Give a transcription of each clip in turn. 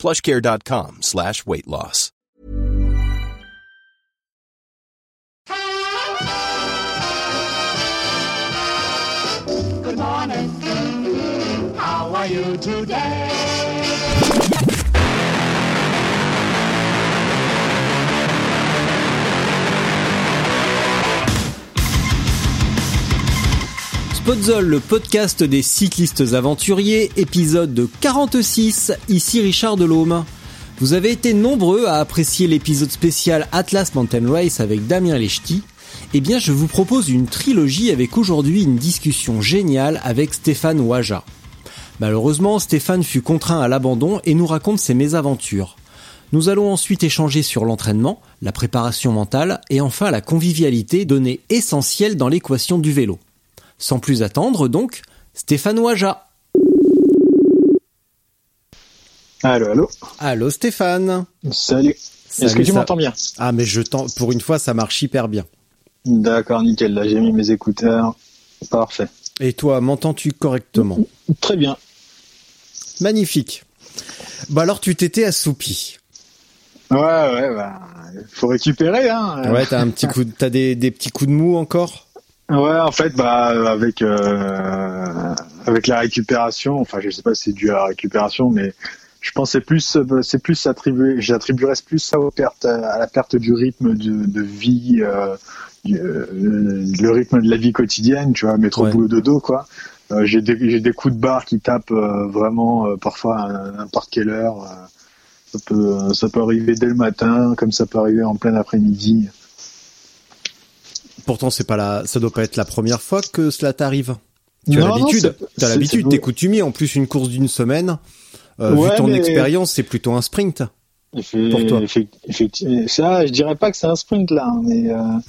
plushcare.com slash weight loss. Good morning. How are you today? Podzol, le podcast des cyclistes aventuriers, épisode 46, ici Richard Delhomme. Vous avez été nombreux à apprécier l'épisode spécial Atlas Mountain Race avec Damien Lechty. Eh bien, je vous propose une trilogie avec aujourd'hui une discussion géniale avec Stéphane Ouaja. Malheureusement, Stéphane fut contraint à l'abandon et nous raconte ses mésaventures. Nous allons ensuite échanger sur l'entraînement, la préparation mentale et enfin la convivialité, donnée essentielle dans l'équation du vélo. Sans plus attendre, donc, Stéphane Ouaja. Allô, allô. Allô Stéphane. Salut. Est-ce que tu ça- m'entends bien? Ah mais je t'en... Pour une fois, ça marche hyper bien. D'accord, nickel. Là, j'ai mis mes écouteurs. Parfait. Et toi, m'entends-tu correctement? Très bien. Magnifique. Bah alors, tu t'étais assoupi. Ouais, ouais, bah, faut récupérer, hein. Ouais, t'as un petit coup, de- t'as des, des petits coups de mou encore? Ouais, en fait, bah, avec euh, avec la récupération, enfin, je sais pas si c'est dû à la récupération, mais je pense c'est plus, c'est plus attribué, j'attribuerais plus ça aux pertes, à la perte du rythme de, de vie, euh, du- euh, le rythme de la vie quotidienne, tu vois, métro Ouais. boulot dodo, quoi. Euh, j'ai des j'ai des coups de barre qui tapent euh, vraiment euh, parfois à n'importe quelle heure. ça peut ça peut arriver dès le matin, comme ça peut arriver en plein après-midi. Pourtant, c'est pas la, ça doit pas être la première fois que cela t'arrive. Tu as Non, l'habitude. T'as l'habitude. T'es coutumier. En plus, une course d'une semaine. euh, vu ton mais- expérience, c'est plutôt un sprint. Pour toi. effectivement, ça, je dirais pas que c'est un sprint là, mais euh, Un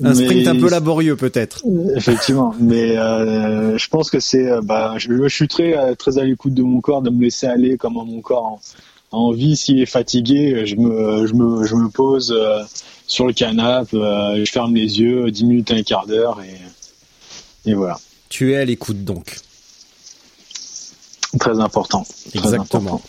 mais- sprint un peu laborieux, peut-être. Effectivement, mais euh, je pense que c'est, euh, bah, je, je suis très euh, très à l'écoute de mon corps, de me laisser aller comme mon corps envie. S'il est fatigué, je me je me je me pose euh, sur le canapé, euh, je ferme les yeux, 10 minutes, un quart d'heure et et voilà. Tu es à l'écoute, donc. Très important. Très Exactement. important.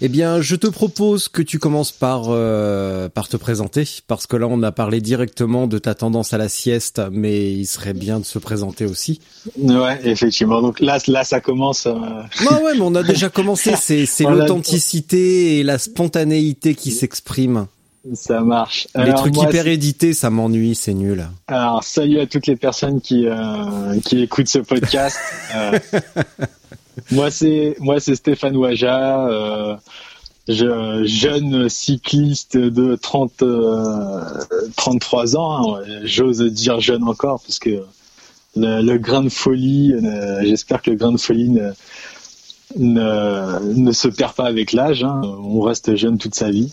Eh bien, je te propose que tu commences par euh, par te présenter, parce que là, on a parlé directement de ta tendance à la sieste, mais il serait bien de se présenter aussi. Ouais, effectivement. Donc là, là, ça commence. euh, Non, ouais, mais on a déjà commencé. C'est l'authenticité et la spontanéité qui s'expriment. ça marche. Les Alors, trucs moi, hyper édités, ça m'ennuie, c'est nul. Alors, salut à toutes les personnes qui euh, qui écoutent ce podcast. Euh, moi, c'est moi, c'est Stéphane Ouaja, euh, je, jeune cycliste de 30 euh, 33 ans. hein, J'ose dire jeune encore parce que le, le grain de folie, euh, j'espère que le grain de folie ne, ne, ne se perd pas avec l'âge. hein. On reste jeune toute sa vie.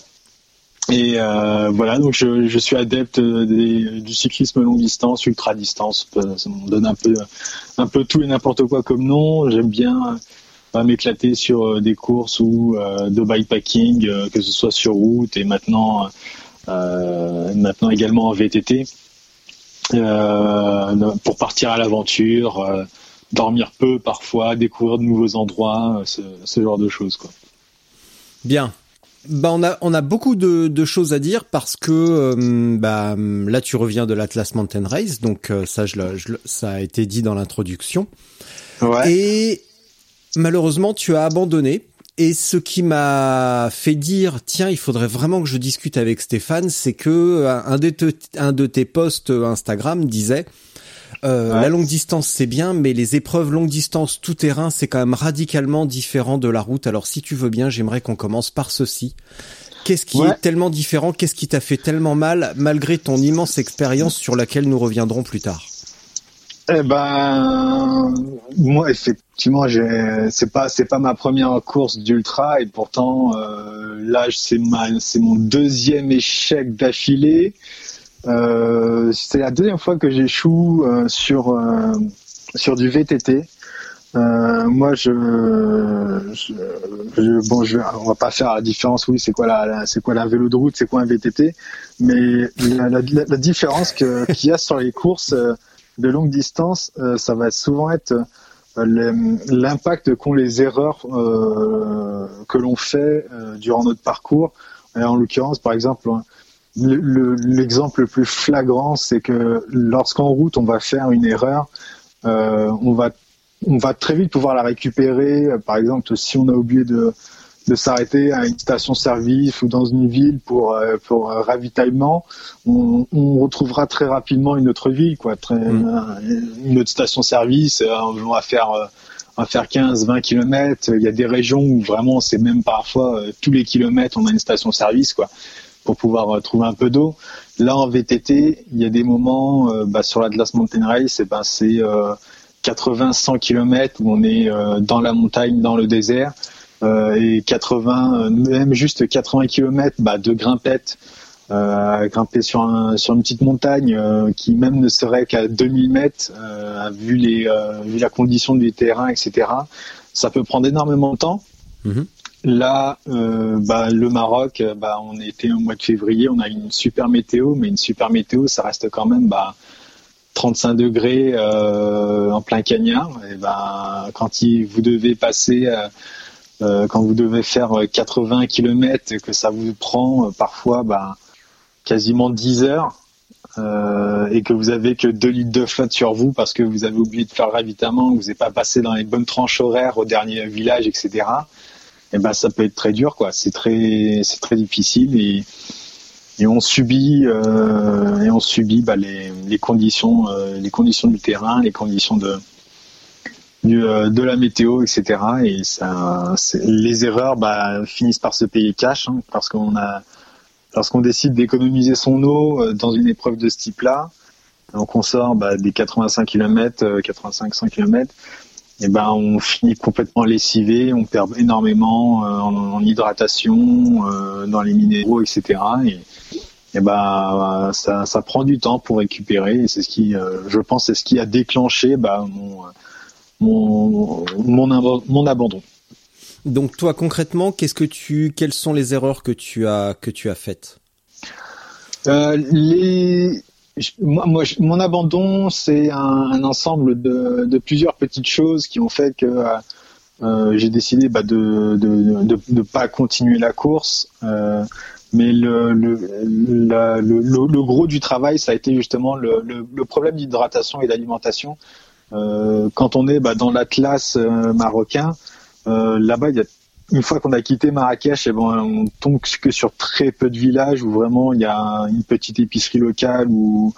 Et euh, voilà, donc je, je suis adepte du cyclisme longue distance, ultra distance. Ça me donne un peu, un peu tout et n'importe quoi comme nom. J'aime bien euh, m'éclater sur euh, des courses ou euh, de bikepacking, euh, que ce soit sur route et maintenant, euh, maintenant également en VTT, euh, pour partir à l'aventure, euh, dormir peu parfois, découvrir de nouveaux endroits, euh, ce, ce genre de choses. Quoi. Bien. Bah on a on a beaucoup de, de choses à dire parce que euh, bah là tu reviens de l'Atlas Mountain Race donc euh, ça je, le- je le- ça a été dit dans l'introduction Ouais. et malheureusement tu as abandonné et ce qui m'a fait dire tiens il faudrait vraiment que je discute avec Stéphane c'est que euh, un de, te- un de tes posts Instagram disait euh, Ouais. la longue distance c'est bien mais les épreuves longue distance tout terrain c'est quand même radicalement différent de la route alors si tu veux bien j'aimerais qu'on commence par ceci Qu'est-ce qui Ouais. est tellement différent? Qu'est-ce qui t'a fait tellement mal malgré ton immense expérience sur laquelle nous reviendrons plus tard? Eh ben, moi, effectivement, c'est pas, c'est pas ma première course d'ultra et pourtant, euh, là, c'est ma, c'est mon deuxième échec d'affilée. Euh, c'est la deuxième fois que j'échoue euh, sur euh, sur du VTT. Euh, moi, je, je, bon, je, on va pas faire la différence. Oui, c'est quoi la, c'est quoi la vélo de route, c'est quoi un VTT, mais la, la, la- différence que- qu'il y a sur les courses euh, de longue distance, euh, ça va souvent être l'impact qu'ont les erreurs que l'on fait durant notre parcours. Et en l'occurrence, par exemple, le- le- l'exemple le plus flagrant, c'est que lorsqu'en route on va faire une erreur, euh, on va on va très vite pouvoir la récupérer. Euh, Par exemple, si on a oublié de, de s'arrêter à une station-service ou dans une ville pour euh, pour euh, ravitaillement, on, on retrouvera très rapidement une autre ville, quoi, très, euh, une autre station-service. euh, On va faire euh, on va faire 15-20 kilomètres. Il y a des régions où vraiment c'est même parfois euh, tous les kilomètres on a une station-service, quoi, pour pouvoir euh, trouver un peu d'eau. Là en VTT, il y a des moments euh, bah, sur l'Atlas Mountain Race, et ben c'est euh, 80-100 kilomètres où on est euh, dans la montagne, dans le désert, euh, et 80, euh, même juste 80 kilomètres bah, de grimpette, euh, grimper sur, un, sur une petite montagne euh, qui même ne serait qu'à 2000 mètres, euh, vu, les, euh, vu la condition du terrain, etc. Ça peut prendre énormément de temps. Mhm. Là, euh, bah, le Maroc, euh, bah, on était au mois de février, on a une super météo, mais une super météo, ça reste quand même bah, 35 degrés euh, en plein cagnard. Et quand vous devez passer, quand vous devez faire 80 km, que ça vous prend parfois bah, quasiment 10 heures, et que vous avez que 2 litres de flotte sur vous parce que vous avez oublié de faire le ravitaillement, vous n'avez pas passé dans les bonnes tranches horaires au dernier village, etc. Et ben ça peut être très dur, quoi. C'est très, c'est très difficile et et on subit euh, et on subit bah, les, les conditions euh, les conditions du terrain les conditions de du, euh, de la météo etc et ça les erreurs bah, finissent par se payer cash hein, parce qu'on a lorsqu'on décide d'économiser son eau euh, dans une épreuve de ce type là donc on sort bah, des 85 km 85 100 km et ben on finit complètement lessivé, on perd énormément euh, en, en hydratation, euh, dans les minéraux, etc. Et, et ben ça, ça prend du temps pour récupérer. Et c'est ce qui, euh, je pense, c'est ce qui a déclenché bah, mon, mon, mon, mon abandon. Donc toi concrètement, qu'est-ce que tu, quelles sont les erreurs que tu as que tu as faites? Euh, les, moi, mon abandon, c'est un, ensemble de, plusieurs petites choses qui ont fait que euh, euh, j'ai décidé bah, de de pas continuer la course. Euh, mais le le, le, gros du travail, ça a été justement le, problème d'hydratation et d'alimentation. Quand on est bah, dans l'Atlas marocain, là-bas, il y a une fois qu'on a quitté Marrakech, eh ben, on tombe que sur très peu de villages où vraiment il y a une petite épicerie locale ou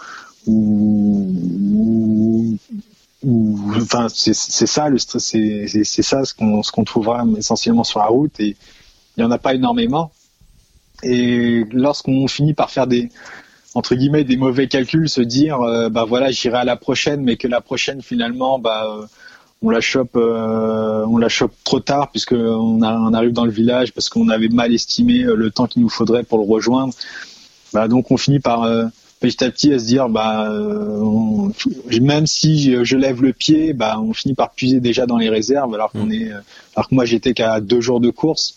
enfin c'est ça le c'est ça ce qu'on ce qu'on trouvera essentiellement sur la route et il y en a pas énormément. Et lorsqu'on finit par faire des entre guillemets des mauvais calculs, se dire euh, bah voilà j'irai à la prochaine, mais que la prochaine finalement bah euh, on la chope euh, on la chope trop tard puisque on, arrive dans le village parce qu'on avait mal estimé euh, le temps qu'il nous faudrait pour le rejoindre. Bah donc on finit par euh, petit à petit à se dire bah euh, on- même si je, lève le pied, bah on finit par puiser déjà dans les réserves alors qu'on est euh, alors que moi j'étais qu'à deux jours de course.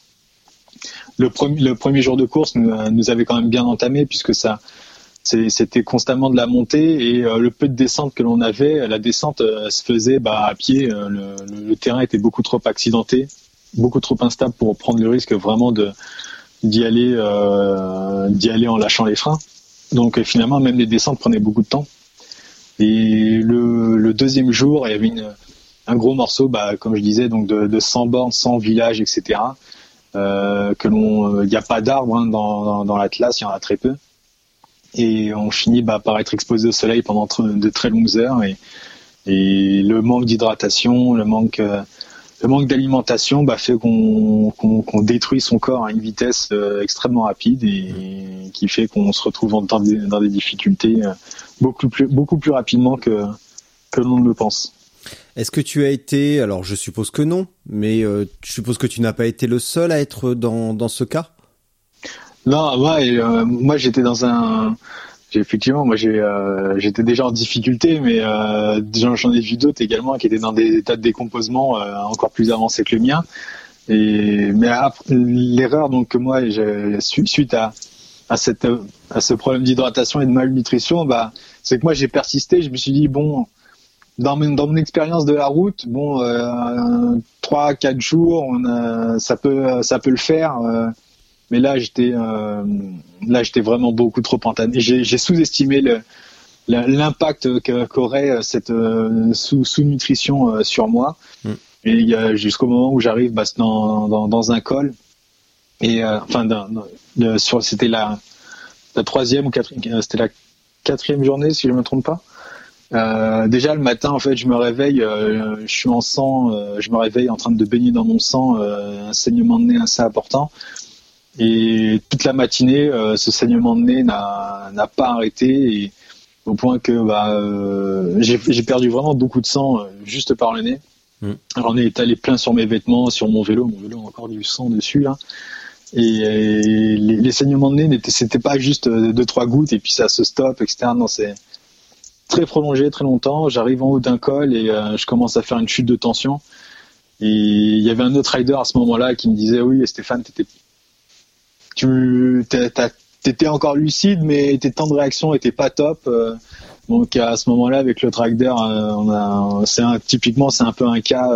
Le premier le premier jour de course nous, nous avait quand même bien entamé puisque ça c'était constamment de la montée et euh, le peu de descente que l'on avait, la descente euh, se faisait bah, à pied. euh, le, le- terrain était beaucoup trop accidenté, beaucoup trop instable pour prendre le risque vraiment d'y aller euh, d'y aller en lâchant les freins. Donc euh, finalement, même les descentes prenaient beaucoup de temps. Et le, le deuxième jour, il y avait une, un gros morceau, bah, comme je disais, donc de, de 100 bornes, 100 villages, etc. Euh, que l'on, il n'y a pas d'arbres hein, dans, dans, dans l'Atlas, il y en a très peu et on finit bah, par être exposé au soleil pendant de très longues heures et, et le manque d'hydratation, le manque euh, le manque d'alimentation bah, fait qu'on qu'on qu'on détruit son corps à une vitesse euh, extrêmement rapide et qui fait qu'on se retrouve dans des, dans des difficultés euh, beaucoup plus beaucoup plus rapidement que que l'on ne le pense. Est-ce que tu as été, alors je suppose que non, mais euh, je suppose que tu n'as pas été le seul à être dans, dans ce cas? Non, ouais, euh, moi j'étais dans un, effectivement, moi j'ai, euh, j'étais déjà en difficulté, mais euh, j'en ai vu d'autres également qui étaient dans des états de décomposement euh, encore plus avancés que le mien. Et mais l'erreur donc que moi suite à à cette à ce problème d'hydratation et de malnutrition, bah c'est que moi j'ai persisté. Je me suis dit bon, dans mon, dans mon expérience de la route, bon, euh, trois, quatre jours, on a, ça peut, ça peut le faire. Euh, mais là, j'étais, euh, là, j'étais vraiment beaucoup trop entamé. J'ai, sous-estimé l'impact qu'aurait cette euh, sous, sous-nutrition sur moi. Mm. Et jusqu'au moment où j'arrive bah, dans, dans, dans, un col. Et enfin, sur, c'était la, la troisième ou quatrième, c'était la quatrième journée, si je ne me trompe pas. Euh, déjà le matin, en fait, je me réveille, euh, je suis en sang, euh, je me réveille en train de baigner dans mon sang, un saignement de nez assez important. Et toute la matinée, ce saignement de nez n'a pas arrêté, et, au point que bah, j'ai perdu vraiment beaucoup de sang juste par le nez. Mm. Alors on est étalé plein sur mes vêtements, sur mon vélo, mon vélo a encore du sang dessus là. Et, les, saignements de nez, c'était pas juste deux trois gouttes et puis ça se stoppe, etc. Non, c'est très prolongé, très longtemps. J'arrive en haut d'un col et euh, je commence à faire une chute de tension. Et il y avait un autre rider à ce moment-là qui me disait oui Stéphane, t'étais, tu étais encore lucide, mais tes temps de réaction étaient pas top. Euh. donc à ce moment-là, avec le rider, euh, on a, c'est typiquement c'est un peu un cas.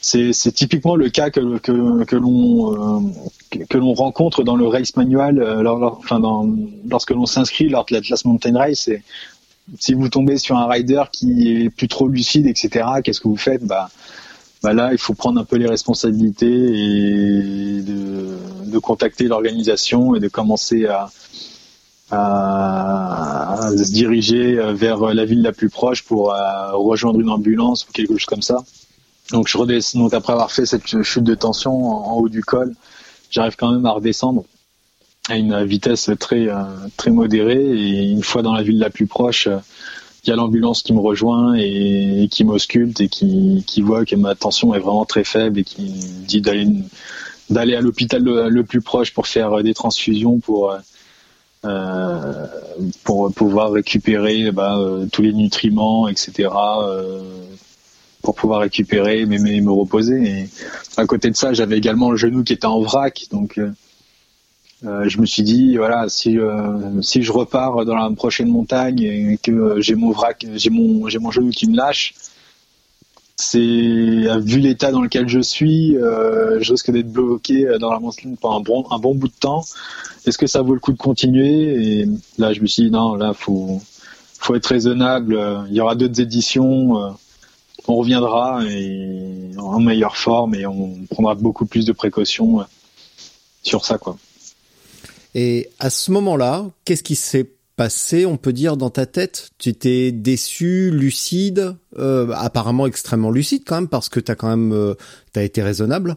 c'est, typiquement le cas que, que, que l'on que l'on rencontre dans le race manual, enfin dans, lorsque l'on s'inscrit lors de l'Atlas Mountain Race. C'est si vous tombez sur un rider qui est plus trop lucide, etc., qu'est-ce que vous faites? Bah, bah là, il faut prendre un peu les responsabilités et de, de contacter l'organisation et de commencer à, à, se diriger vers la ville la plus proche pour euh, rejoindre une ambulance ou quelque chose comme ça. Donc je redescends. Donc après avoir fait cette chute de tension en haut du col, j'arrive quand même à redescendre à une vitesse très euh, très modérée et une fois dans la ville la plus proche il y a l'ambulance qui me rejoint et, qui m'ausculte et qui, voit que ma tension est vraiment très faible et qui me dit d'aller d'aller à l'hôpital le, plus proche pour faire des transfusions pour euh, pour pouvoir récupérer bah, tous les nutriments etc pour pouvoir récupérer mais, me reposer. À côté de ça j'avais également le genou qui était en vrac donc euh, je me suis dit voilà si euh, si je repars dans la prochaine montagne et que j'ai mon vrac j'ai mon j'ai mon genou qui me lâche c'est vu l'état dans lequel je suis euh, je risque d'être bloqué dans la montagne pendant un bon un bon bout de temps. Est-ce que ça vaut le coup de continuer? Et là je me suis dit non là faut faut être raisonnable. Il y aura d'autres éditions on reviendra et en meilleure forme et on prendra beaucoup plus de précautions sur ça quoi et à ce moment-là, qu'est-ce qui s'est passé, on peut dire, dans ta tête? Tu étais déçu, lucide, euh, apparemment extrêmement lucide quand même, parce que t'as quand même, euh, t'as été raisonnable.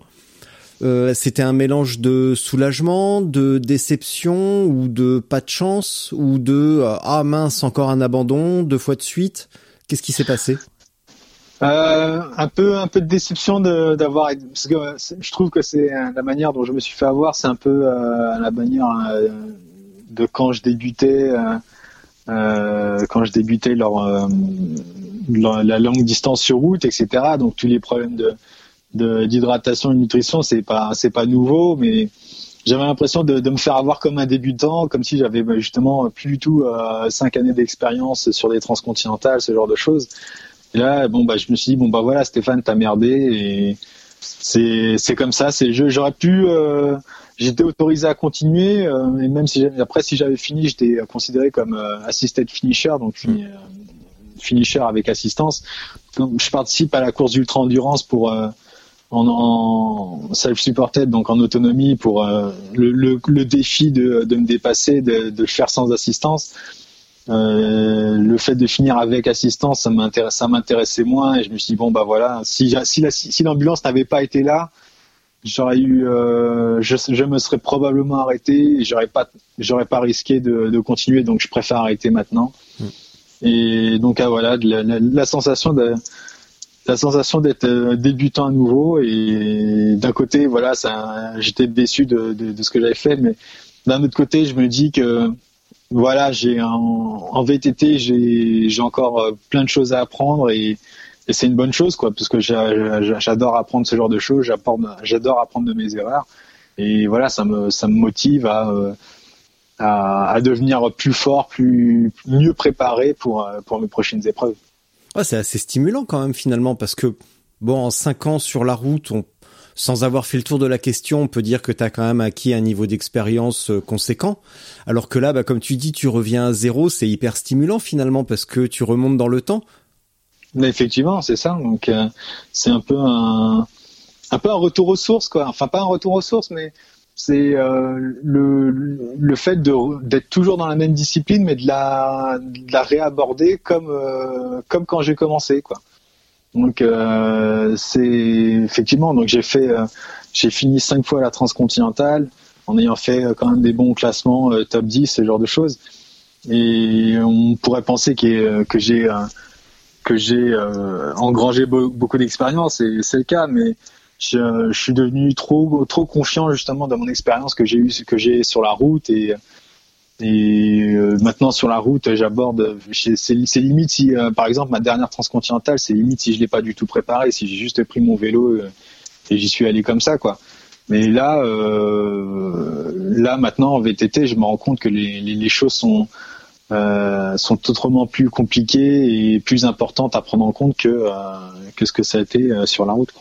Euh, c'était un mélange de soulagement, de déception ou de pas de chance ou de ah mince encore un abandon deux fois de suite. Qu'est-ce qui s'est passé? Euh, un peu, un peu de déception d'avoir, parce que je trouve que c'est la manière dont je me suis fait avoir, c'est un peu euh, la manière euh, de quand je débutais, euh, quand je débutais leur, la longue distance sur route, etc. Donc tous les problèmes de d'hydratation et de nutrition, c'est pas, c'est pas nouveau, mais j'avais l'impression de, de, me faire avoir comme un débutant, comme si j'avais bah, justement plus du tout cinq années d'expérience sur des transcontinentales, ce genre de choses. Et là, bon, bah, je me suis dit, bon, bah voilà, Stéphane, t'as merdé et c'est, c'est comme ça, c'est jeu. J'aurais pu, euh, j'étais autorisé à continuer, euh, et même si après, si j'avais fini, j'étais considéré comme euh, assisted finisher, donc euh, finisher avec assistance. Donc, je participe à la course d'ultra endurance pour euh, en, en self-supported, donc en autonomie, pour le, le, le, défi de, de me dépasser, de, de le faire sans assistance. Euh, le fait de finir avec assistance, ça m'intéresse, ça m'intéressait moins et je me suis dit bon bah voilà, si si, si l'ambulance n'avait pas été là, j'aurais eu, euh, je, je, me serais probablement arrêté et j'aurais pas, j'aurais pas risqué de, de, continuer donc je préfère arrêter maintenant. Mm. Et donc ah, voilà, la, la, la sensation de la sensation d'être euh, débutant à nouveau et d'un côté voilà ça j'étais déçu de, de, de, ce que j'avais fait mais d'un autre côté je me dis que voilà j'ai en, VTT j'ai encore euh, plein de choses à apprendre et, c'est une bonne chose quoi parce que j'adore apprendre ce genre de choses j'adore apprendre de mes erreurs et voilà ça me ça me motive à euh, à, à devenir plus fort plus mieux préparé pour pour mes prochaines épreuves. Ouais, c'est assez stimulant quand même finalement parce que bon, en cinq ans sur la route, on, sans avoir fait le tour de la question, on peut dire que tu as quand même acquis un niveau d'expérience euh, conséquent. Alors que là, bah, comme tu dis, tu reviens à zéro, c'est hyper stimulant finalement parce que tu remontes dans le temps. Effectivement, c'est ça. Donc euh, c'est un peu un, retour aux sources, quoi. Enfin, pas un retour aux sources, mais c'est euh, le, le fait d'être toujours dans la même discipline, mais de la, de la réaborder comme, euh, comme quand j'ai commencé, quoi. Donc euh, c'est effectivement, donc j'ai fait, euh, j'ai fini cinq fois la transcontinentale en ayant fait euh, quand même des bons classements top 10, ce genre de choses. Et on pourrait penser que, que j'ai que j'ai engrangé beaucoup d'expérience, et c'est le cas, mais je, je, suis devenu trop trop confiant justement dans mon expérience que j'ai eu que j'ai sur la route et et euh, maintenant sur la route j'aborde c'est limite si euh, par exemple ma dernière transcontinentale c'est limite si je l'ai pas du tout préparé si j'ai juste pris mon vélo euh, et j'y suis allé comme ça quoi mais là là maintenant en VTT je me rends compte que les, choses sont sont autrement plus compliquées et plus importantes à prendre en compte que que ce que ça a été sur la route.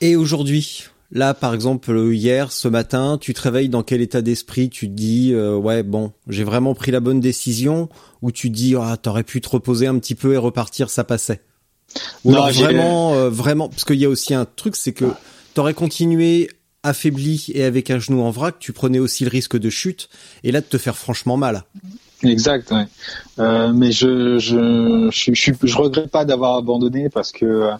Et aujourd'hui, là par exemple hier, ce matin, tu te réveilles dans quel état d'esprit? Tu te dis euh, ouais bon, j'ai vraiment pris la bonne décision? Ou tu te dis ah t'aurais pu te reposer un petit peu et repartir, ça passait? Ou non, vraiment euh, vraiment parce qu'il y a aussi un truc c'est que t'aurais continué affaibli et avec un genou en vrac, tu prenais aussi le risque de chute et là de te faire franchement mal. Exact, ouais. Euh, mais je je, je je je regrette pas d'avoir abandonné parce que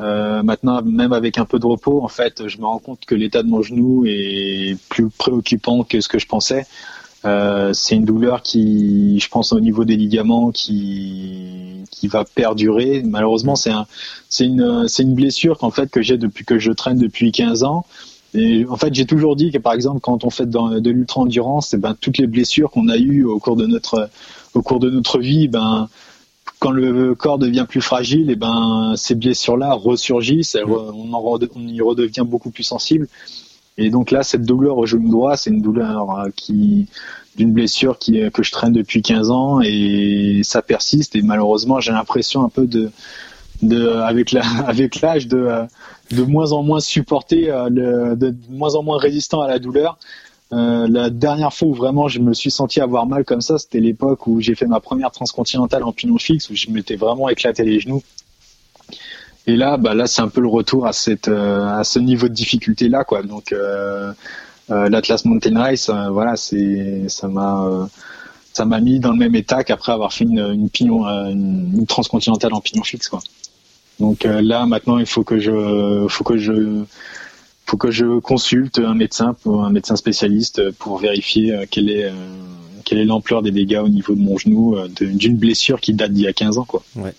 euh, maintenant, même avec un peu de repos, en fait, je me rends compte que l'état de mon genou est plus préoccupant que ce que je pensais. Euh, c'est une douleur qui, je pense, au niveau des ligaments, qui qui va perdurer. Malheureusement, c'est un, c'est une, c'est une blessure qu'en fait que j'ai depuis que je traîne depuis 15 ans. Et en fait, j'ai toujours dit que par exemple, quand on fait de, l'ultra endurance, eh ben toutes les blessures qu'on a eues au cours de notre au cours de notre vie, ben quand le corps devient plus fragile, eh ben ces blessures-là ressurgissent, on, y redevient beaucoup plus sensible. Et donc là, cette douleur au genou droit, c'est une douleur euh, qui d'une blessure qui que je traîne depuis 15 ans et ça persiste. Et malheureusement, j'ai l'impression un peu de de avec la avec l'âge de de moins en moins supporter, euh, de moins en moins résistant à la douleur. Euh, la dernière fois où vraiment je me suis senti avoir mal comme ça, c'était l'époque où j'ai fait ma première transcontinentale en pignon fixe, où je m'étais vraiment éclaté les genoux. Et là, bah là, c'est un peu le retour à cette euh, à ce niveau de difficulté là, quoi. Donc euh, euh l'Atlas Mountain Race, voilà, c'est ça m'a ça m'a mis dans le même état qu'après avoir fait une, une pignon une, une, transcontinentale en pignon fixe, quoi. Donc là, maintenant, il faut que je faut que je faut que je consulte un médecin, un médecin spécialiste pour vérifier euh, quelle est euh, quelle est l'ampleur des dégâts au niveau de mon genou euh, d'une blessure qui date d'il y a 15 ans quoi. Ouais.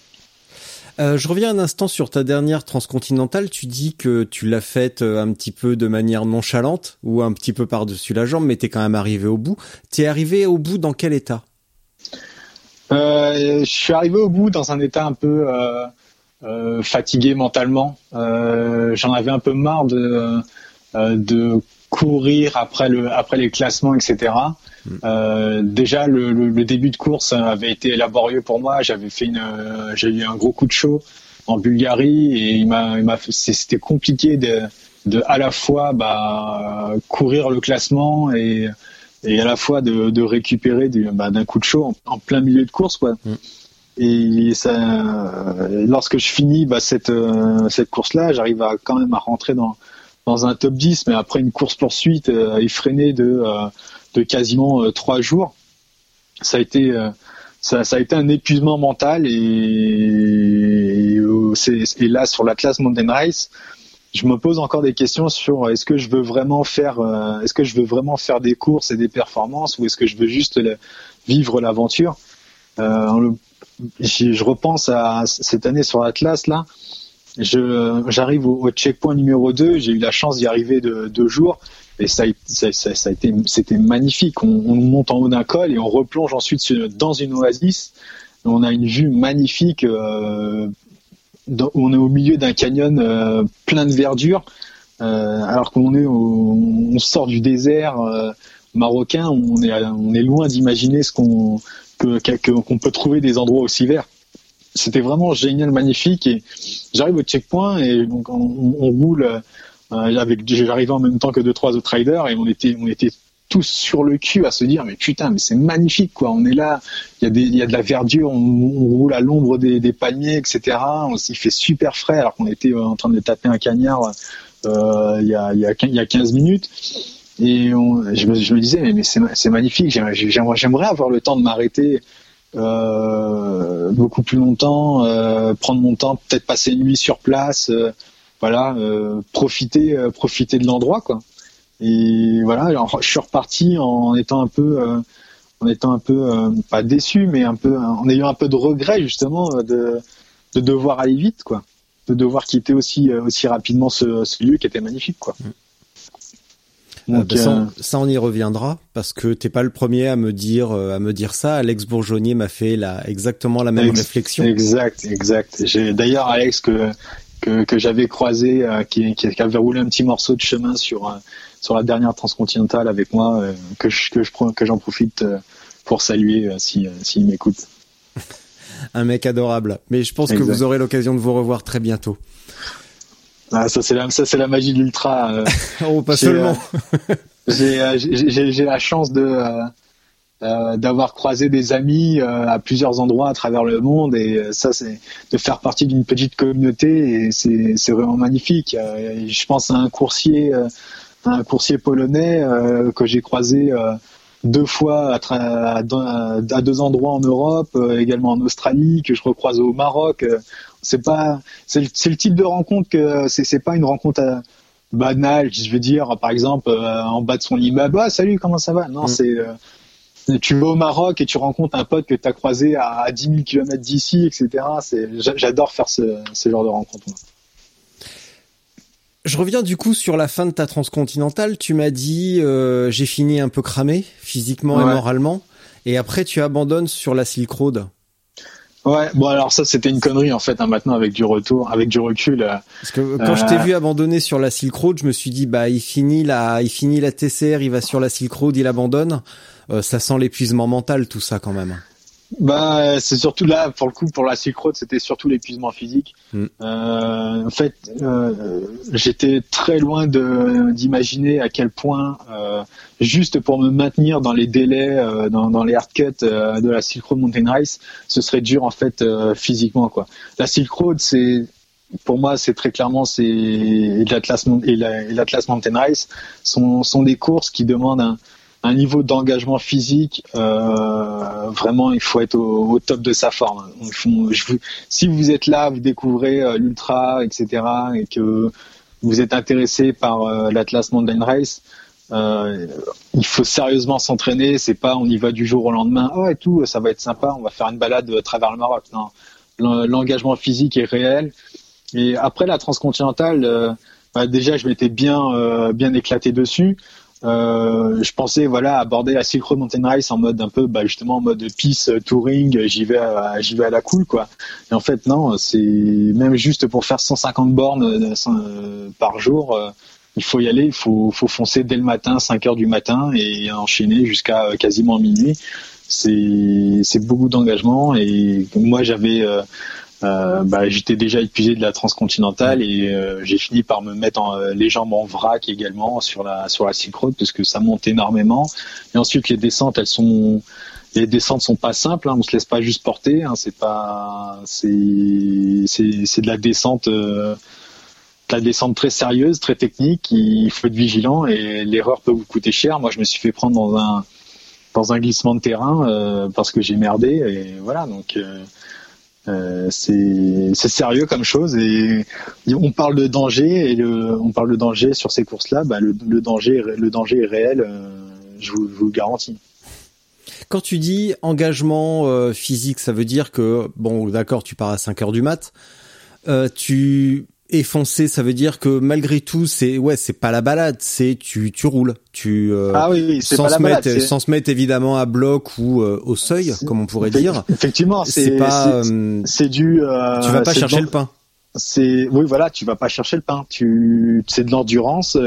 Euh, je reviens un instant sur ta dernière transcontinentale. Tu dis que tu l'as faite un petit peu de manière nonchalante ou un petit peu par-dessus la jambe, mais t'es quand même arrivé au bout. T'es arrivé au bout dans quel état? Euh, Je suis arrivé au bout dans un état un peu euh, fatigué mentalement. Euh, j'en avais un peu marre de, euh, de courir après le après les classements, etc. Mm. Euh, déjà le, le, le, début de course avait été laborieux pour moi. J'avais fait une, j'ai eu un gros coup de chaud en Bulgarie et il m'a, il m'a, c'était compliqué de, de à la fois bah, courir le classement et et à la fois de, de récupérer du, bah, d'un coup de chaud en, en, plein milieu de course quoi. Mm. Et ça, lorsque je finis bah, cette, euh, cette course-là, j'arrive à, quand même à rentrer dans, dans un top 10, mais après une course poursuite euh, effrénée de, euh, de quasiment trois jours, ça a été ça, ça, a été un épuisement mental. Et, et, et là sur l'Atlas Mountain Race, je me pose encore des questions sur est-ce que je veux vraiment faire est-ce que je veux vraiment faire des courses et des performances ou est-ce que je veux juste vivre l'aventure? Euh, je repense à cette année sur Atlas là. J'arrive au, checkpoint numéro 2, j'ai eu la chance d'y arriver de deux jours et ça, ça, ça, a été, c'était magnifique. On, on, monte en haut d'un col et on replonge ensuite dans une oasis. On a une vue magnifique. Euh, on est au milieu d'un canyon euh, plein de verdure, euh, alors qu'on est, on sort du désert euh, marocain. On est, on est loin d'imaginer ce qu'on qu'on peut trouver des endroits aussi verts c'était vraiment génial, magnifique. Et j'arrive au checkpoint et donc on, roule euh, avec. J'arrivais en même temps que deux trois autres riders et on était on était tous sur le cul à se dire mais putain mais c'est magnifique quoi. On est là, il y a il y a de la verdure, on, roule à l'ombre des, des palmiers etc. On, il fait super frais alors qu'on était en train de taper un cagnard euh, il y a il y a 15 minutes. Et on, je, me, disais, mais, c'est magnifique, j'aimerais avoir le temps de m'arrêter euh, beaucoup plus longtemps, euh, prendre mon temps, peut-être passer une nuit sur place, euh, voilà, profiter, profiter de l'endroit, quoi. Et voilà, je suis reparti en étant un peu, en étant un peu pas déçu, mais un peu, en ayant un peu de regret justement de, de devoir aller vite, quoi, de devoir quitter aussi aussi rapidement ce, ce lieu qui était magnifique, quoi. Mm. Ah, bah, euh, ça, on y reviendra parce que t'es pas le premier à me dire euh, à me dire ça. Alex Bourgeonnier m'a fait la, exactement la même réflexion. Exact, exact. J'ai d'ailleurs Alex que que, que j'avais croisé euh, qui, qui, avait roulé un petit morceau de chemin sur sur la dernière transcontinentale avec moi que je que je que j'en profite pour saluer si s'il m'écoute. un mec adorable. Mais je pense que vous aurez l'occasion de vous revoir très bientôt. Ah, ça c'est la ça c'est la magie de l'ultra. Euh. oh pas seulement. Euh, euh, j'ai j'ai la chance de d'avoir croisé des amis à plusieurs endroits à travers le monde et ça c'est de faire partie d'une petite communauté et c'est c'est vraiment magnifique. je pense à un coursier un coursier polonais que j'ai croisé deux fois à, à, deux endroits en Europe, également en Australie, que je recroise au Maroc c'est pas c'est le, type de rencontre que c'est c'est pas une rencontre euh, banale je veux dire par exemple euh, en bas de son immeuble ah salut comment ça va? Non mm. c'est euh, tu vas au Maroc et tu rencontres un pote que tu as croisé à, 10 000 km d'ici etc j'adore faire ce, ce genre de rencontre je reviens du coup sur la fin de ta transcontinentale. Tu m'as dit j'ai fini un peu cramé physiquement et moralement, et après tu abandonnes sur la Silk Road. Ouais, bon alors ça c'était une connerie en fait hein, maintenant avec du retour, avec du recul. Euh, Parce que quand je t'ai euh, vu abandonner sur la Silk Road, je me suis dit bah il finit la, il finit la TCR, il va sur la Silk Road, il abandonne. Euh, ça sent l'épuisement mental tout ça quand même. Bah, c'est surtout là, pour le coup, pour la Silk Road, c'était surtout l'épuisement physique. Mm. Euh, en fait, euh, j'étais très loin de d'imaginer à quel point, euh, juste pour me maintenir dans les délais, euh, dans, dans les hard cuts euh, de la Silk Road Mountain Race, ce serait dur en fait euh, physiquement quoi. La Silk Road, c'est pour moi, c'est très clairement c'est l'Atlas et l'Atlas Mountain Race sont sont des courses qui demandent un un niveau d'engagement physique, euh, vraiment, il faut être au, top de sa forme. si vous êtes là, vous découvrez euh, l'ultra, etc., et que vous êtes intéressé par euh, l'Atlas Mountain Race, euh, il faut sérieusement s'entraîner. C'est pas on y va du jour au lendemain. Oh et tout, ça va être sympa. On va faire une balade à travers le Maroc. Non, l'engagement physique est réel. Et après la transcontinentale, bah, déjà je m'étais bien bien éclaté dessus. Euh, je pensais voilà aborder la Silk Road Mountain Race en mode un peu bah, justement en mode peace euh, touring j'y vais à, j'y vais à la cool quoi. Et en fait non c'est même juste pour faire 150 bornes euh, par jour il faut y aller il faut, faut foncer dès le matin 5 heures du matin et enchaîner jusqu'à quasiment minuit. C'est c'est beaucoup d'engagement et moi j'avais euh, bah, j'étais déjà épuisé de la transcontinentale et euh, j'ai fini par me mettre en, euh, les jambes en vrac également sur la sur la Silk parce que ça monte énormément. Et ensuite les descentes, elles sont les descentes sont pas simples, hein, on se laisse pas juste porter, hein, c'est pas c'est c'est de la descente de la descente très sérieuse, très technique, il faut être vigilant et l'erreur peut vous coûter cher. Moi je me suis fait prendre dans un dans un glissement de terrain parce que j'ai merdé et voilà donc euh, c'est sérieux comme chose et on parle de danger et le, on parle de danger sur ces courses-là. Bah, le, danger, le danger est réel, euh, je, vous, le garantis. Quand tu dis engagement euh, physique, ça veut dire que bon, d'accord, tu pars à 5 heures du mat. Euh, tu es foncé, ça veut dire que malgré tout, c'est ouais, c'est pas la balade, c'est tu tu roules, tu euh, Ah oui, oui c'est sans pas la se balade. mettre c'est- sans se mettre évidemment à bloc ou euh, au seuil, comme on pourrait dire. Effectivement, C'est pas c'est- euh, du. euh, tu vas pas chercher le pain. c'est oui voilà tu vas pas chercher le pain tu c'est de l'endurance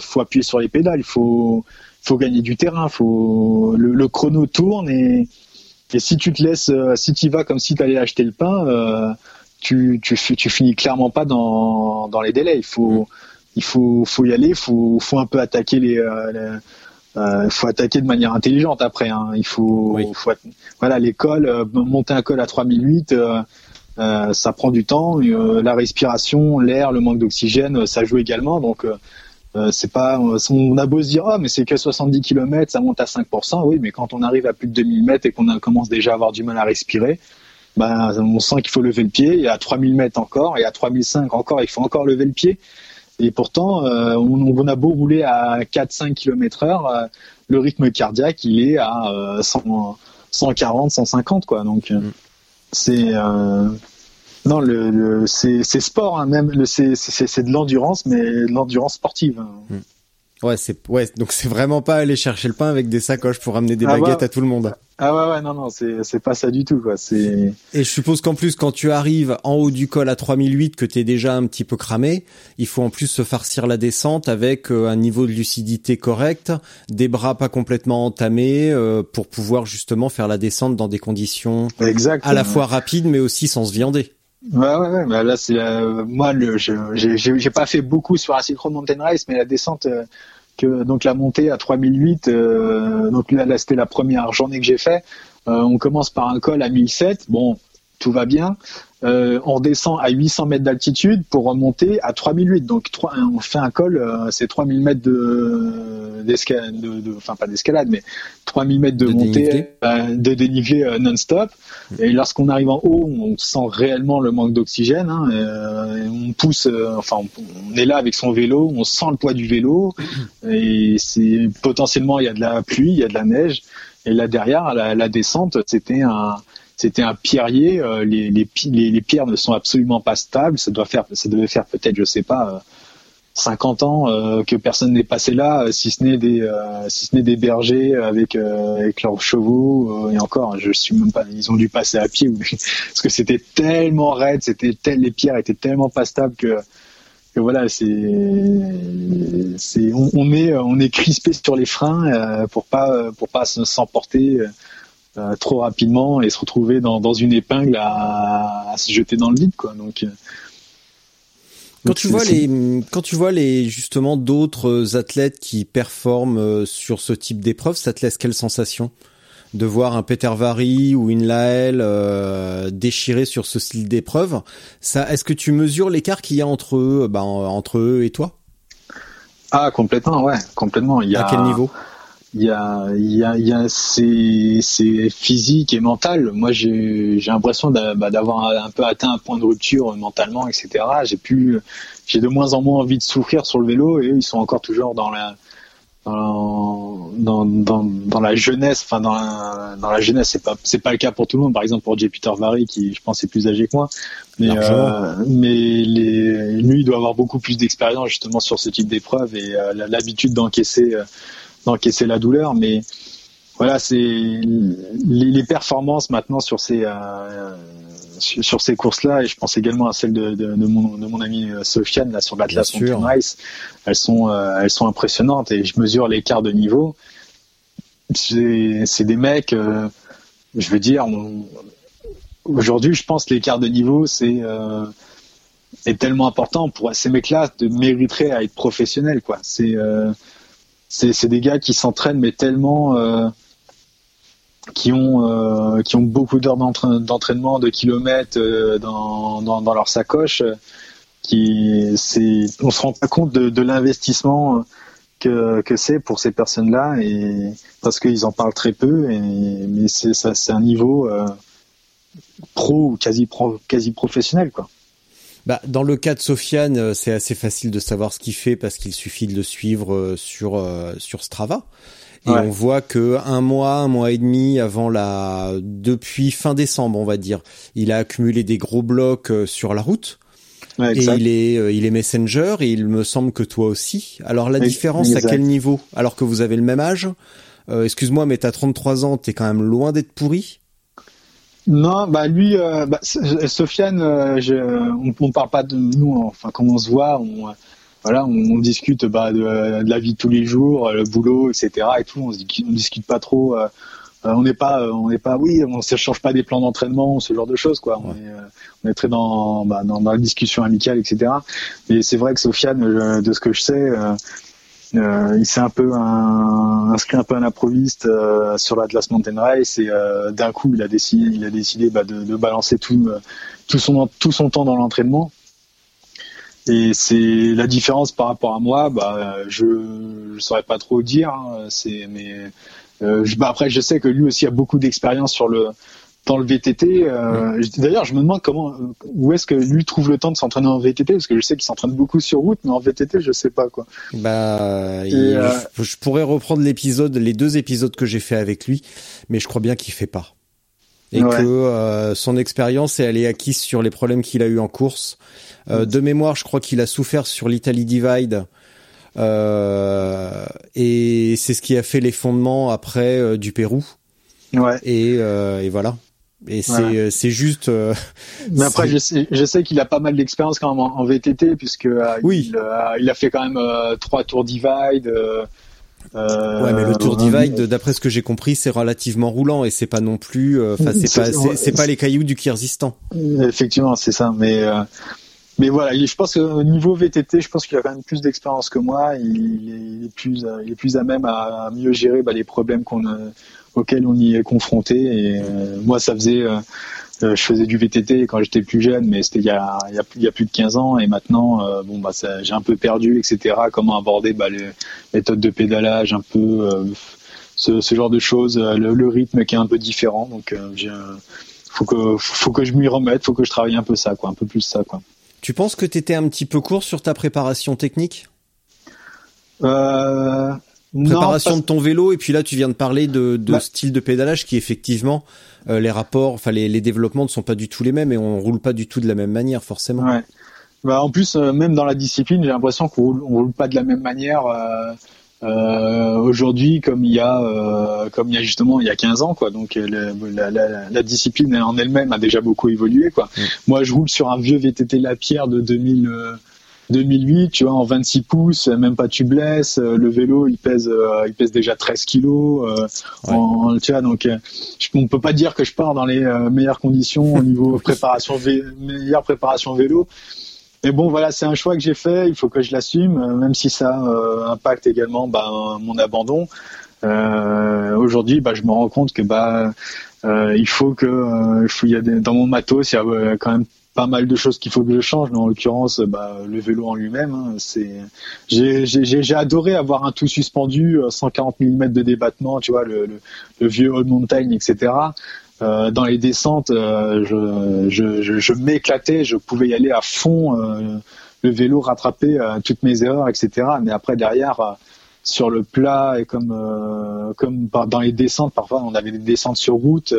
faut appuyer sur les pédales faut faut gagner du terrain faut le, le chrono tourne et et si tu te laisses si tu vas comme si tu allais acheter le pain tu, tu fi- tu finis clairement pas dans dans les délais il faut il faut faut y aller faut faut un peu attaquer les, euh, les- euh, faut attaquer de manière intelligente après hein. il faut, Oui. faut att- voilà l'école euh, monter un col à 3008 euh, ça prend du temps. la respiration, l'air, le manque d'oxygène, ça joue également. Donc, c'est pas. On a beau se dire, oh, mais c'est que 70 km, ça monte à 5%. Oui, mais quand on arrive à plus de 2000 mètres et qu'on commence déjà à avoir du mal à respirer, ben, on sent qu'il faut lever le pied. Et à 3000 mètres encore, et à 3005 encore, il faut encore lever le pied. Et pourtant, euh, on, on a beau rouler à 4-5 km heure, euh, le rythme cardiaque, il est à euh, 100, 140, 150, quoi. Donc, euh, Mm. c'est euh, non, le, le c'est c'est sport, hein, même c'est c'est c'est de l'endurance, mais de l'endurance sportive. hein. Ouais, c'est ouais, donc c'est vraiment pas aller chercher le pain avec des sacoches pour ramener des Ah baguettes ouais. à tout le monde. Ah ouais ouais non non c'est c'est pas ça du tout quoi. C'est Et je suppose qu'en plus, quand tu arrives en haut du col à 3008, que t'es déjà un petit peu cramé, il faut en plus se farcir la descente avec euh, un niveau de lucidité correct, des bras pas complètement entamés, euh, pour pouvoir justement faire la descente dans des conditions à la fois rapides, mais aussi sans se viander. Ouais bah là c'est euh, moi le j'ai pas fait beaucoup sur Synchro Mountain Race, mais la descente euh, que donc la montée à 3008, euh, donc là, là, c'était la première journée que j'ai fait. Euh, on commence par un col à 1007. Bon, tout va bien. Euh, on descend à 800 mètres d'altitude pour remonter à 3008. Donc trois- on fait un col, euh, c'est 3000 mètres de d'escalade, de, de- enfin pas d'escalade, mais 3000 mètres de, De montée, dénivelé. euh, de dénivelé euh, non-stop. Et lorsqu'on arrive en haut, on sent réellement le manque d'oxygène. hein, euh, et on pousse, euh, enfin on, on est là avec son vélo, on sent le poids du vélo. Et c'est potentiellement il y a de la pluie, il y a de la neige. Et là derrière, la, la descente, c'était un c'était un pierrier. euh, les, les, les, les pierres ne sont absolument pas stables. Ça doit faire, ça devait faire peut-être, je sais pas, euh, 50 ans euh, que personne n'est passé là, euh, si ce n'est des, euh, si ce n'est des bergers avec euh, avec leurs chevaux. euh, et encore, je suis même pas. Ils ont dû passer à pied parce que c'était tellement raide, c'était tel, les pierres étaient tellement pas stables que que voilà, c'est c'est on, on est on est crispé sur les freins euh, pour pas pour pas se- s'emporter euh, euh, trop rapidement et se retrouver dans, dans une épingle à, à se jeter dans le vide quoi. Donc euh, Quand tu vois les, quand tu vois les justement d'autres athlètes qui performent euh, sur ce type d'épreuve, ça te laisse quelle sensation de voir un Peter Vary ou une Lael euh, déchirer sur ce style d'épreuve? Ça, est-ce que tu mesures l'écart qu'il y a entre eux, ben, entre eux et toi? Ah complètement ouais complètement. Il y a À quel niveau? Il y a, il y a, il y a c'est, c'est physique et mental. Moi, j'ai, j'ai l'impression bah, d'avoir un peu atteint un point de rupture mentalement, etc. J'ai pu, j'ai de moins en moins envie de souffrir sur le vélo et eux, ils sont encore toujours dans la, dans, dans, dans, dans la jeunesse. Enfin, dans la, dans la jeunesse, c'est pas, c'est pas le cas pour tout le monde. Par exemple, pour J. Peter Vary, qui, je pense, est plus âgé que moi. Mais, euh, mais les, lui, il doit avoir beaucoup plus d'expérience justement sur ce type d'épreuve et euh, l'habitude d'encaisser. euh, d'encaisser la douleur, mais voilà, c'est les, les performances maintenant sur ces euh, sur, sur ces courses-là, et je pense également à celle de, de, de mon, de mon amie euh, Sofiane là sur l'Atlas Race. Elles sont euh, elles sont impressionnantes et je mesure l'écart de niveau. C'est des mecs, euh, je veux dire, aujourd'hui, je pense que l'écart de niveau c'est est tellement important pour ces mecs-là de mériteraient à être professionnels quoi. C'est c'est c'est des gars qui s'entraînent mais tellement euh, qui ont euh, qui ont beaucoup d'heures d'entraî- d'entraînement de kilomètres euh, dans, dans dans leur sacoche euh, qui c'est on se rend pas compte de, de l'investissement que que c'est pour ces personnes-là et parce qu'ils en parlent très peu et mais c'est ça c'est un niveau euh, pro ou quasi pro, quasi professionnel quoi. Bah, dans le cas de Sofiane, euh, c'est assez facile de savoir ce qu'il fait parce qu'il suffit de le suivre euh, sur euh, sur Strava. Et on voit que un mois, un mois et demi avant la, depuis fin décembre, on va dire, il a accumulé des gros blocs sur la route. Ouais, et il est, il est messenger et il me semble que toi aussi. Alors la Oui, différence à quel niveau? Alors que vous avez le même âge euh, Excuse-moi, mais t'as 33 ans, t'es quand même loin d'être pourri. Non, bah lui, euh, bah, Sofiane, euh, je, on, on parle pas de nous, enfin quand on se voit, on, euh, voilà, on, on discute bah, de, de la vie de tous les jours, euh, le boulot, etc. Et tout, on se on discute pas trop. euh, euh, on n'est pas, euh, on n'est pas, oui, on ne change pas des plans d'entraînement, ce genre de choses, quoi. On, est, euh, on est très dans, bah, dans, dans la discussion amicale, etc. Mais c'est vrai que Sofiane, euh, de ce que je sais. Euh, il s'est un peu un, inscrit un peu à l'improviste euh, sur l'Atlas Mountain Race et euh, d'un coup il a décidé il a décidé bah, de, de balancer tout tout son tout son temps dans l'entraînement. Et c'est la différence par rapport à moi bah je je saurais pas trop dire hein, c'est mais euh, je, bah, après je sais que lui aussi a beaucoup d'expérience sur le dans le VTT. Euh, D'ailleurs, je me demande comment, où est-ce que lui trouve le temps de s'entraîner en VTT, parce que je sais qu'il s'entraîne beaucoup sur route, mais en VTT, je sais pas quoi. Bah, il- euh, je, pourrais reprendre l'épisode, les deux épisodes que j'ai fait avec lui, mais je crois bien qu'il fait pas. Et Ouais. que euh, son expérience est elle est acquise sur les problèmes qu'il a eu en course. Euh, de mémoire, je crois qu'il a souffert sur l'Italie Divide. Euh, et c'est ce qui a fait les fondements après du Pérou. Ouais. Et, euh, et voilà. Et c'est Voilà. euh, c'est juste. euh, Mais après, je sais, je sais qu'il a pas mal d'expérience quand même en, en VTT, puisque euh, Oui. il, euh, il a fait quand même trois tours divide. Ouais, mais le Tour Divide, d'après ce que j'ai compris, c'est relativement roulant et c'est pas non plus. Enfin, c'est pas, c'est pas les cailloux du Kyrgyzstan. Effectivement, c'est ça. Mais mais voilà, il- je pense qu'au niveau VTT, je pense qu'il a quand même plus d'expérience que moi. Il, est, plus, il est plus à même à, à mieux gérer bah, les problèmes qu'on a- auxquels on y est confronté. Et euh, moi, ça faisait, euh, euh, je faisais du VTT quand j'étais plus jeune, mais c'était il y a, il y a, il y a plus de 15 ans. Et maintenant, euh, bon bah, j'ai un peu perdu, etc. Comment aborder bah, les méthodes de pédalage, un peu. ce, ce genre de choses, le, le rythme qui est un peu différent. Donc, un- faut que faut que je m'y remette, faut que je travaille un peu ça, quoi, un peu plus ça, quoi. Tu penses que t'étais un petit peu court sur ta préparation technique? Euh, non, Préparation pas- de ton vélo et puis là tu viens de parler de, de Bah. style de pédalage qui effectivement euh, les rapports, enfin les, les développements ne sont pas du tout les mêmes et on roule pas du tout de la même manière forcément. Ouais. Bah, en plus, euh, même dans la discipline, j'ai l'impression qu'on roule, on roule pas de la même manière euh, euh, aujourd'hui comme il y a euh, comme il y a justement il y a 15 ans quoi. Donc le- la, la, la discipline en elle-même a déjà beaucoup évolué quoi. Mm. Moi, je roule sur un vieux VTT Lapierre de 2000 euh, 2008, tu vois, en 26 pouces, même pas tubeless. euh, Le vélo, il pèse, euh, il pèse déjà 13 kilos. euh, Ouais. en- tu vois, donc, je, on peut pas dire que je pars dans les euh, meilleures conditions au niveau préparation, vé- meilleure préparation vélo. Mais bon, voilà, c'est un choix que j'ai fait. Il faut que je l'assume, même si ça euh, impacte également bah, mon abandon. Euh, Aujourd'hui, bah, je me rends compte que bah, euh, il faut que euh, il faut- y a des- dans mon matos, il y a quand même pas mal de choses qu'il faut que je change. Mais en l'occurrence, bah, le vélo en lui-même, hein, c'est. J'ai adoré avoir un tout suspendu, euh, 140 mm de débattement, tu vois, le, le, le vieux Old Mountain, etc. Euh, dans les descentes, euh, je, je, je, m'éclatais, je pouvais y aller à fond, euh, le vélo rattraper euh, toutes mes erreurs, etc. Mais après derrière, euh, sur le plat et comme euh, comme dans les descentes, parfois on avait des descentes sur route.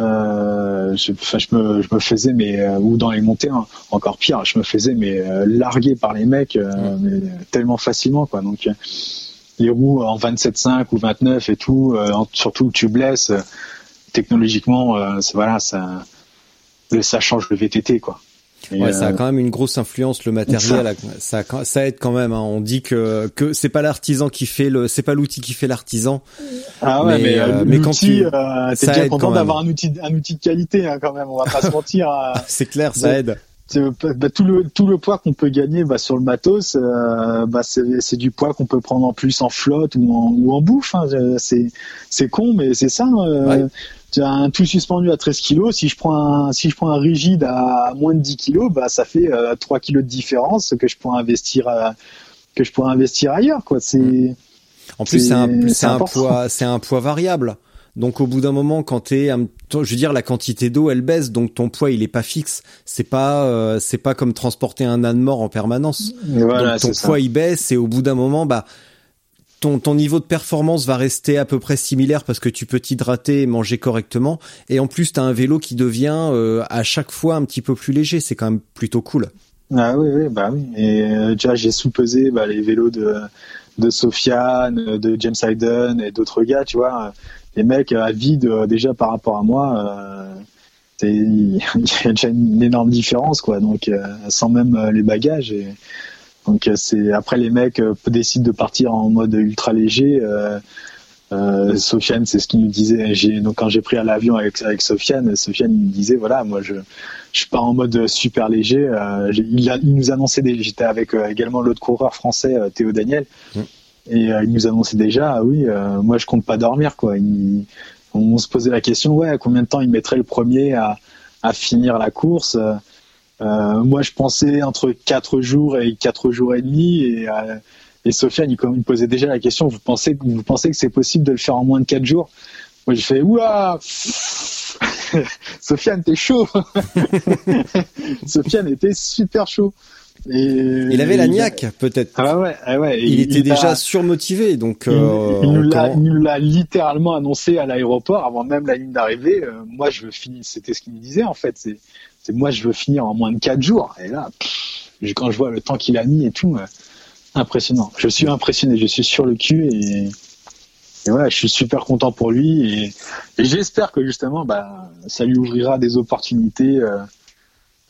Euh, je, je me, je me faisais mais euh, ou dans les montées hein, encore pire, je me faisais mais euh, larguer par les mecs euh, mais, tellement facilement quoi. Donc euh, les roues en 27.5 ou 29 et tout, euh, surtout le tubeless, euh, technologiquement, euh, voilà, ça, ça change le VTT quoi. Et, Ouais, ça a euh, quand même une grosse influence le matériel, ça, ça, ça aide quand même. hein. On dit que que c'est pas l'artisan qui fait le, c'est pas l'outil qui fait l'artisan. Ah ouais, Mais, mais, euh, euh, mais quand tu- euh, t'es bien content d'avoir un outil, un outil de qualité hein, quand même. On va pas se mentir. euh, C'est clair, ça Ouais. aide. bah, tout le tout le poids qu'on peut gagner bah, sur le matos, euh, bah, c'est c'est du poids qu'on peut prendre en plus en flotte ou en ou en bouffe. Hein. C'est c'est con, mais c'est ça. euh, Ouais. Tu as un tout suspendu à 13 kilos. Si je prends un si je prends un rigide à moins de 10 kilos, bah ça fait euh, 3 kilos de différence que je pourrais investir euh, que je pourrais investir ailleurs. Quoi. C'est En plus, c'est un, poids, c'est un poids variable. Donc, au bout d'un moment, quand t'es, un- je veux dire, la quantité d'eau, elle baisse, donc ton poids, il est pas fixe. C'est pas, euh, c'est pas comme transporter un âne mort en permanence. voilà, donc, ton ça. poids, il baisse, et au bout d'un moment, bah, ton, ton niveau de performance va rester à peu près similaire parce que tu peux t'hydrater et manger correctement. Et en plus, tu as un vélo qui devient euh, à chaque fois un petit peu plus léger. C'est quand même plutôt cool. Ah oui, oui, bah oui. Et euh, déjà, j'ai sous-pesé bah, les vélos de, de Sofiane, de James Hayden et d'autres gars, tu vois. Les mecs à vide, déjà par rapport à moi, euh, il y a déjà une énorme différence, quoi. Donc, euh, sans même euh, les bagages. Donc, euh, c'est après les mecs euh, décident de partir en mode ultra léger. Euh, Sofiane, c'est ce qu'il nous disait. Donc, quand j'ai pris à l'avion avec, avec Sofiane, Sofiane il me disait voilà, moi je je pars en mode super léger. Euh, il, a- il nous annonçait j'étais avec euh, également l'autre coureur français Théo Daniel, Mm. et il nous annonçait déjà ah oui, moi je compte pas dormir quoi. Il- on se posait la question ouais, combien de temps il mettrait le premier à, à finir la course. Euh, moi je pensais entre 4 jours et 4 jours et demi et euh, et Sofiane, il, il me posait déjà la question, vous pensez, que- vous pensez que c'est possible de le faire en moins de 4 jours? Moi, j'ai fait, ouah Sofiane, t'es chaud Sofiane était super chaud. Et, Il avait la niaque, peut-être. Ah ouais, ah ouais. Il, était déjà surmotivé, donc. il, euh, il nous l'a- littéralement annoncé à l'aéroport avant même la ligne d'arrivée. Euh, moi, je finir. C'était ce qu'il me disait en fait. C'est, moi, je veux finir en moins de 4 jours. Et là, pff, quand je vois le temps qu'il a mis et tout, euh, impressionnant. Je suis impressionné. Je suis sur le cul et, et voilà, je suis super content pour lui et, et j'espère que justement, bah, ça lui ouvrira des opportunités. euh,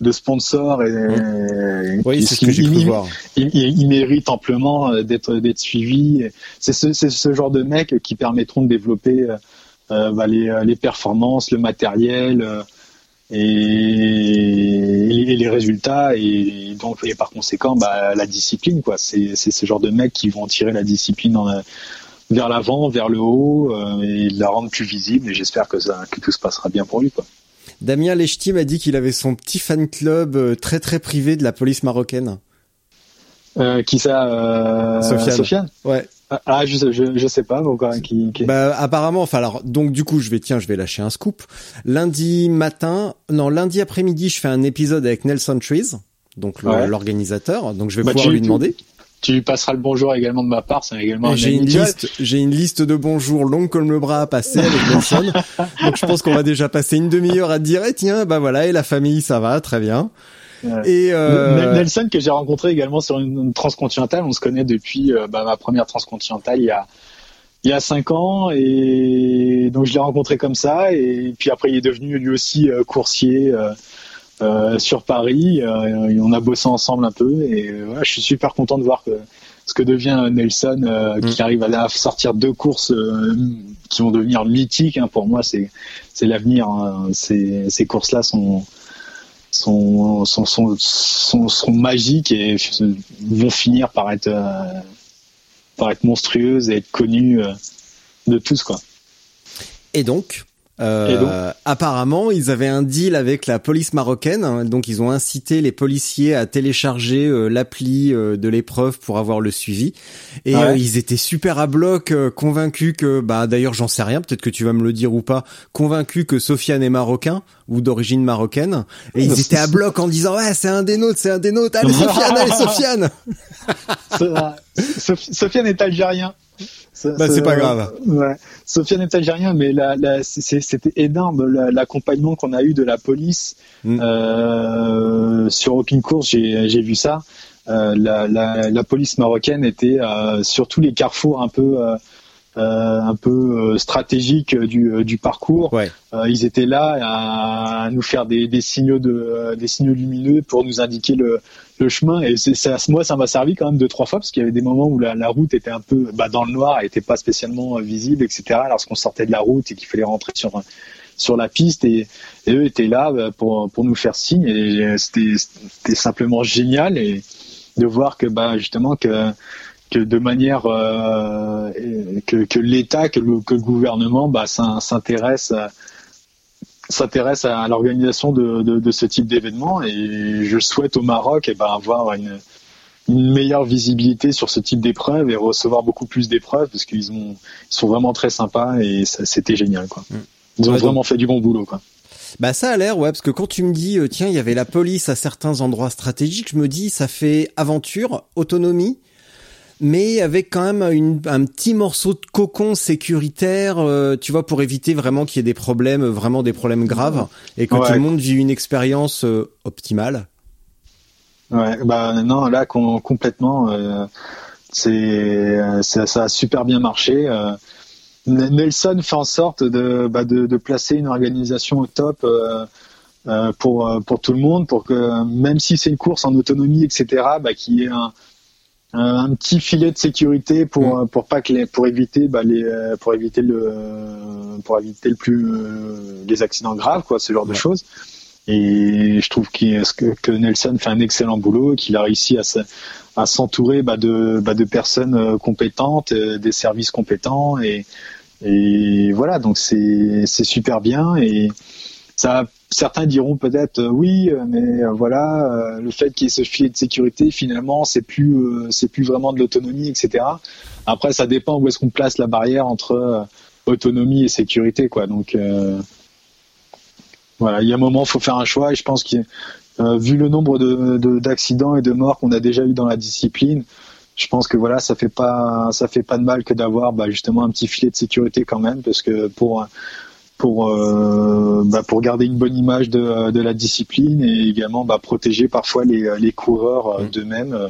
de sponsors et, et- Oui, c'est ce que j'ai cru il- voir. il, il- il mérite amplement euh, d'être d'être suivi. C'est ce, genre de mecs qui permettront de développer euh, bah, les, les performances, le matériel et, et les résultats et donc et par conséquent bah, la discipline quoi. C'est c'est ce genre de mecs qui vont tirer la discipline en, euh, vers l'avant, vers le haut euh, et la rendre plus visible. Et j'espère que ça que tout se passera bien pour lui quoi. Damien Lechti m'a dit qu'il avait son petit fan club euh, très très privé de la police marocaine. Euh, qui ça euh, Sofiane? Ouais. Ah, Ah, je, je, je sais pas, donc, euh, qui, qui... Bah apparemment, enfin alors donc du coup je vais tiens je vais lâcher un scoop. Lundi matin, non lundi après-midi je fais un épisode avec Nelson Trees, donc Ouais. l'organisateur. Donc je vais Bah, pouvoir tu- lui demander. Tu lui passeras le bonjour également de ma part, c'est également un J'ai une liste, j'ai une liste de bonjours longue comme le bras à passer avec Nelson. donc je pense qu'on va déjà passer une demi-heure à te dire eh, tiens bah voilà et la famille ça va très bien. Ouais. Et euh, Nel- Nelson que j'ai rencontré également sur une, une transcontinentale, on se connaît depuis euh, bah, ma première transcontinentale il y a il y a cinq ans et donc je l'ai rencontré comme ça et puis après il est devenu lui aussi euh, coursier euh, euh, sur Paris euh, et on a bossé ensemble un peu et voilà, je suis super content de voir que ce que devient Nelson euh, qui arrive à sortir deux courses euh, qui vont devenir mythiques hein, pour moi c'est c'est l'avenir hein. ces, ces courses là sont sont, sont, sont, sont, sont magiques et vont finir par être, euh, par être monstrueuses et être connues euh, de tous. Quoi. Et donc, euh, apparemment, ils avaient un deal avec la police marocaine, hein, donc ils ont incité les policiers à télécharger euh, l'appli euh, de l'épreuve pour avoir le suivi. Et Ah ouais. euh, ils étaient super à bloc, convaincus que, bah d'ailleurs j'en sais rien, peut-être que tu vas me le dire ou pas, convaincus que Sofiane est marocain ou d'origine marocaine. Et ils étaient à bloc en disant ouais c'est un des nôtres, c'est un des nôtres, allez Sofiane, allez Sofiane. Sofiane est algérien. Bah, c'est pas grave. Ouais. Sofiane est algérien, mais la, la, c'est- c'était énorme la- l'accompagnement qu'on a eu de la police Mm. euh, sur aucune course. J'ai j'ai vu ça. Euh, la, la, la police marocaine était euh, sur tous les carrefours un peu euh, un peu euh, stratégiques du, euh, du parcours. Ouais. Euh, ils étaient là à nous faire des, des signaux de euh, des signaux lumineux pour nous indiquer le, le chemin et ça moi ça m'a servi quand même deux trois fois parce qu'il y avait des moments où la, la route était un peu bah, dans le noir elle était pas spécialement euh, visible etc lorsqu'on sortait de la route et qu'il fallait rentrer sur sur la piste et, et eux étaient là euh, pour pour nous faire signe et c'était c'était simplement génial et de voir que bah justement que que de manière euh, et que, que l'État, que le, que le gouvernement bah, s'in- s'intéresse à- s'intéresse à l'organisation de, de, de ce type d'événement et je souhaite au Maroc eh ben, avoir une, une meilleure visibilité sur ce type d'épreuves et recevoir beaucoup plus d'épreuves parce qu'ils ont ils sont vraiment très sympas et c'était génial quoi. Ils ont Ouais, donc- vraiment fait du bon boulot quoi. Bah ça a l'air, ouais, parce que quand tu me dis, euh, tiens, il y avait la police à certains endroits stratégiques, je me dis, ça fait aventure, autonomie, mais avec quand même une, un petit morceau de cocon sécuritaire, euh, tu vois, pour éviter vraiment qu'il y ait des problèmes, vraiment des problèmes graves, et que tout le monde vive une expérience euh, optimale. Ouais, bah non, là complètement, euh, c'est ça a super bien marché. Nelson fait en sorte de, bah, de, de, placer une organisation au top. pour pour tout le monde pour que même si c'est une course en autonomie etc bah qu'il y ait un, un petit filet de sécurité pour mm. pour pas que les, pour éviter bah, les pour éviter le pour éviter le plus euh, les accidents graves quoi ce genre de choses. Et je trouve que, que Nelson fait un excellent boulot qu'il a réussi à à s'entourer bah, de bah, de personnes euh, compétentes euh, des services compétents et et voilà. Donc c'est c'est super bien et ça certains diront peut-être euh, oui, euh, mais euh, voilà, le fait qu'il y ait ce filet de sécurité, finalement, c'est plus, c'est plus vraiment de l'autonomie, etc. Après, ça dépend où est-ce qu'on place la barrière entre autonomie et sécurité, quoi. Donc voilà, il y a un moment, faut faire un choix, et je pense que vu le nombre de d'accidents et de morts qu'on a déjà eu dans la discipline, je pense que voilà, ça fait pas ça fait pas de mal que d'avoir bah, justement un petit filet de sécurité quand même, parce que pour pour euh, bah, pour garder une bonne image de, de la discipline et également bah, protéger parfois les, les coureurs euh, mm. d'eux-mêmes.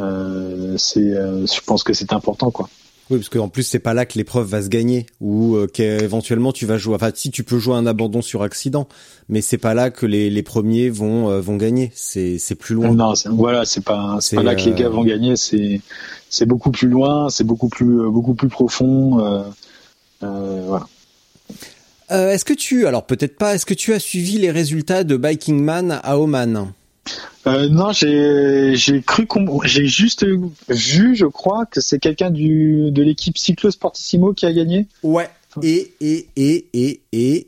Euh, c'est, je pense que c'est important quoi. Oui, parce qu'en plus c'est pas là que l'épreuve va se gagner ou qu'éventuellement tu vas jouer. Enfin, si tu peux jouer un abandon sur accident, mais c'est pas là que les, les premiers vont vont gagner. C'est c'est plus loin. Non, voilà, c'est pas c'est pas là que les gars vont gagner. C'est c'est beaucoup plus loin, c'est beaucoup plus beaucoup plus profond. Euh, voilà. Euh, est-ce que tu, alors peut-être pas, est-ce que tu as suivi les résultats de Biking Man à Oman? Euh, non, j'ai j'ai cru j'ai juste vu, je crois, que c'est quelqu'un du de l'équipe Cyclo Sportissimo qui a gagné. Ouais. Et et et et et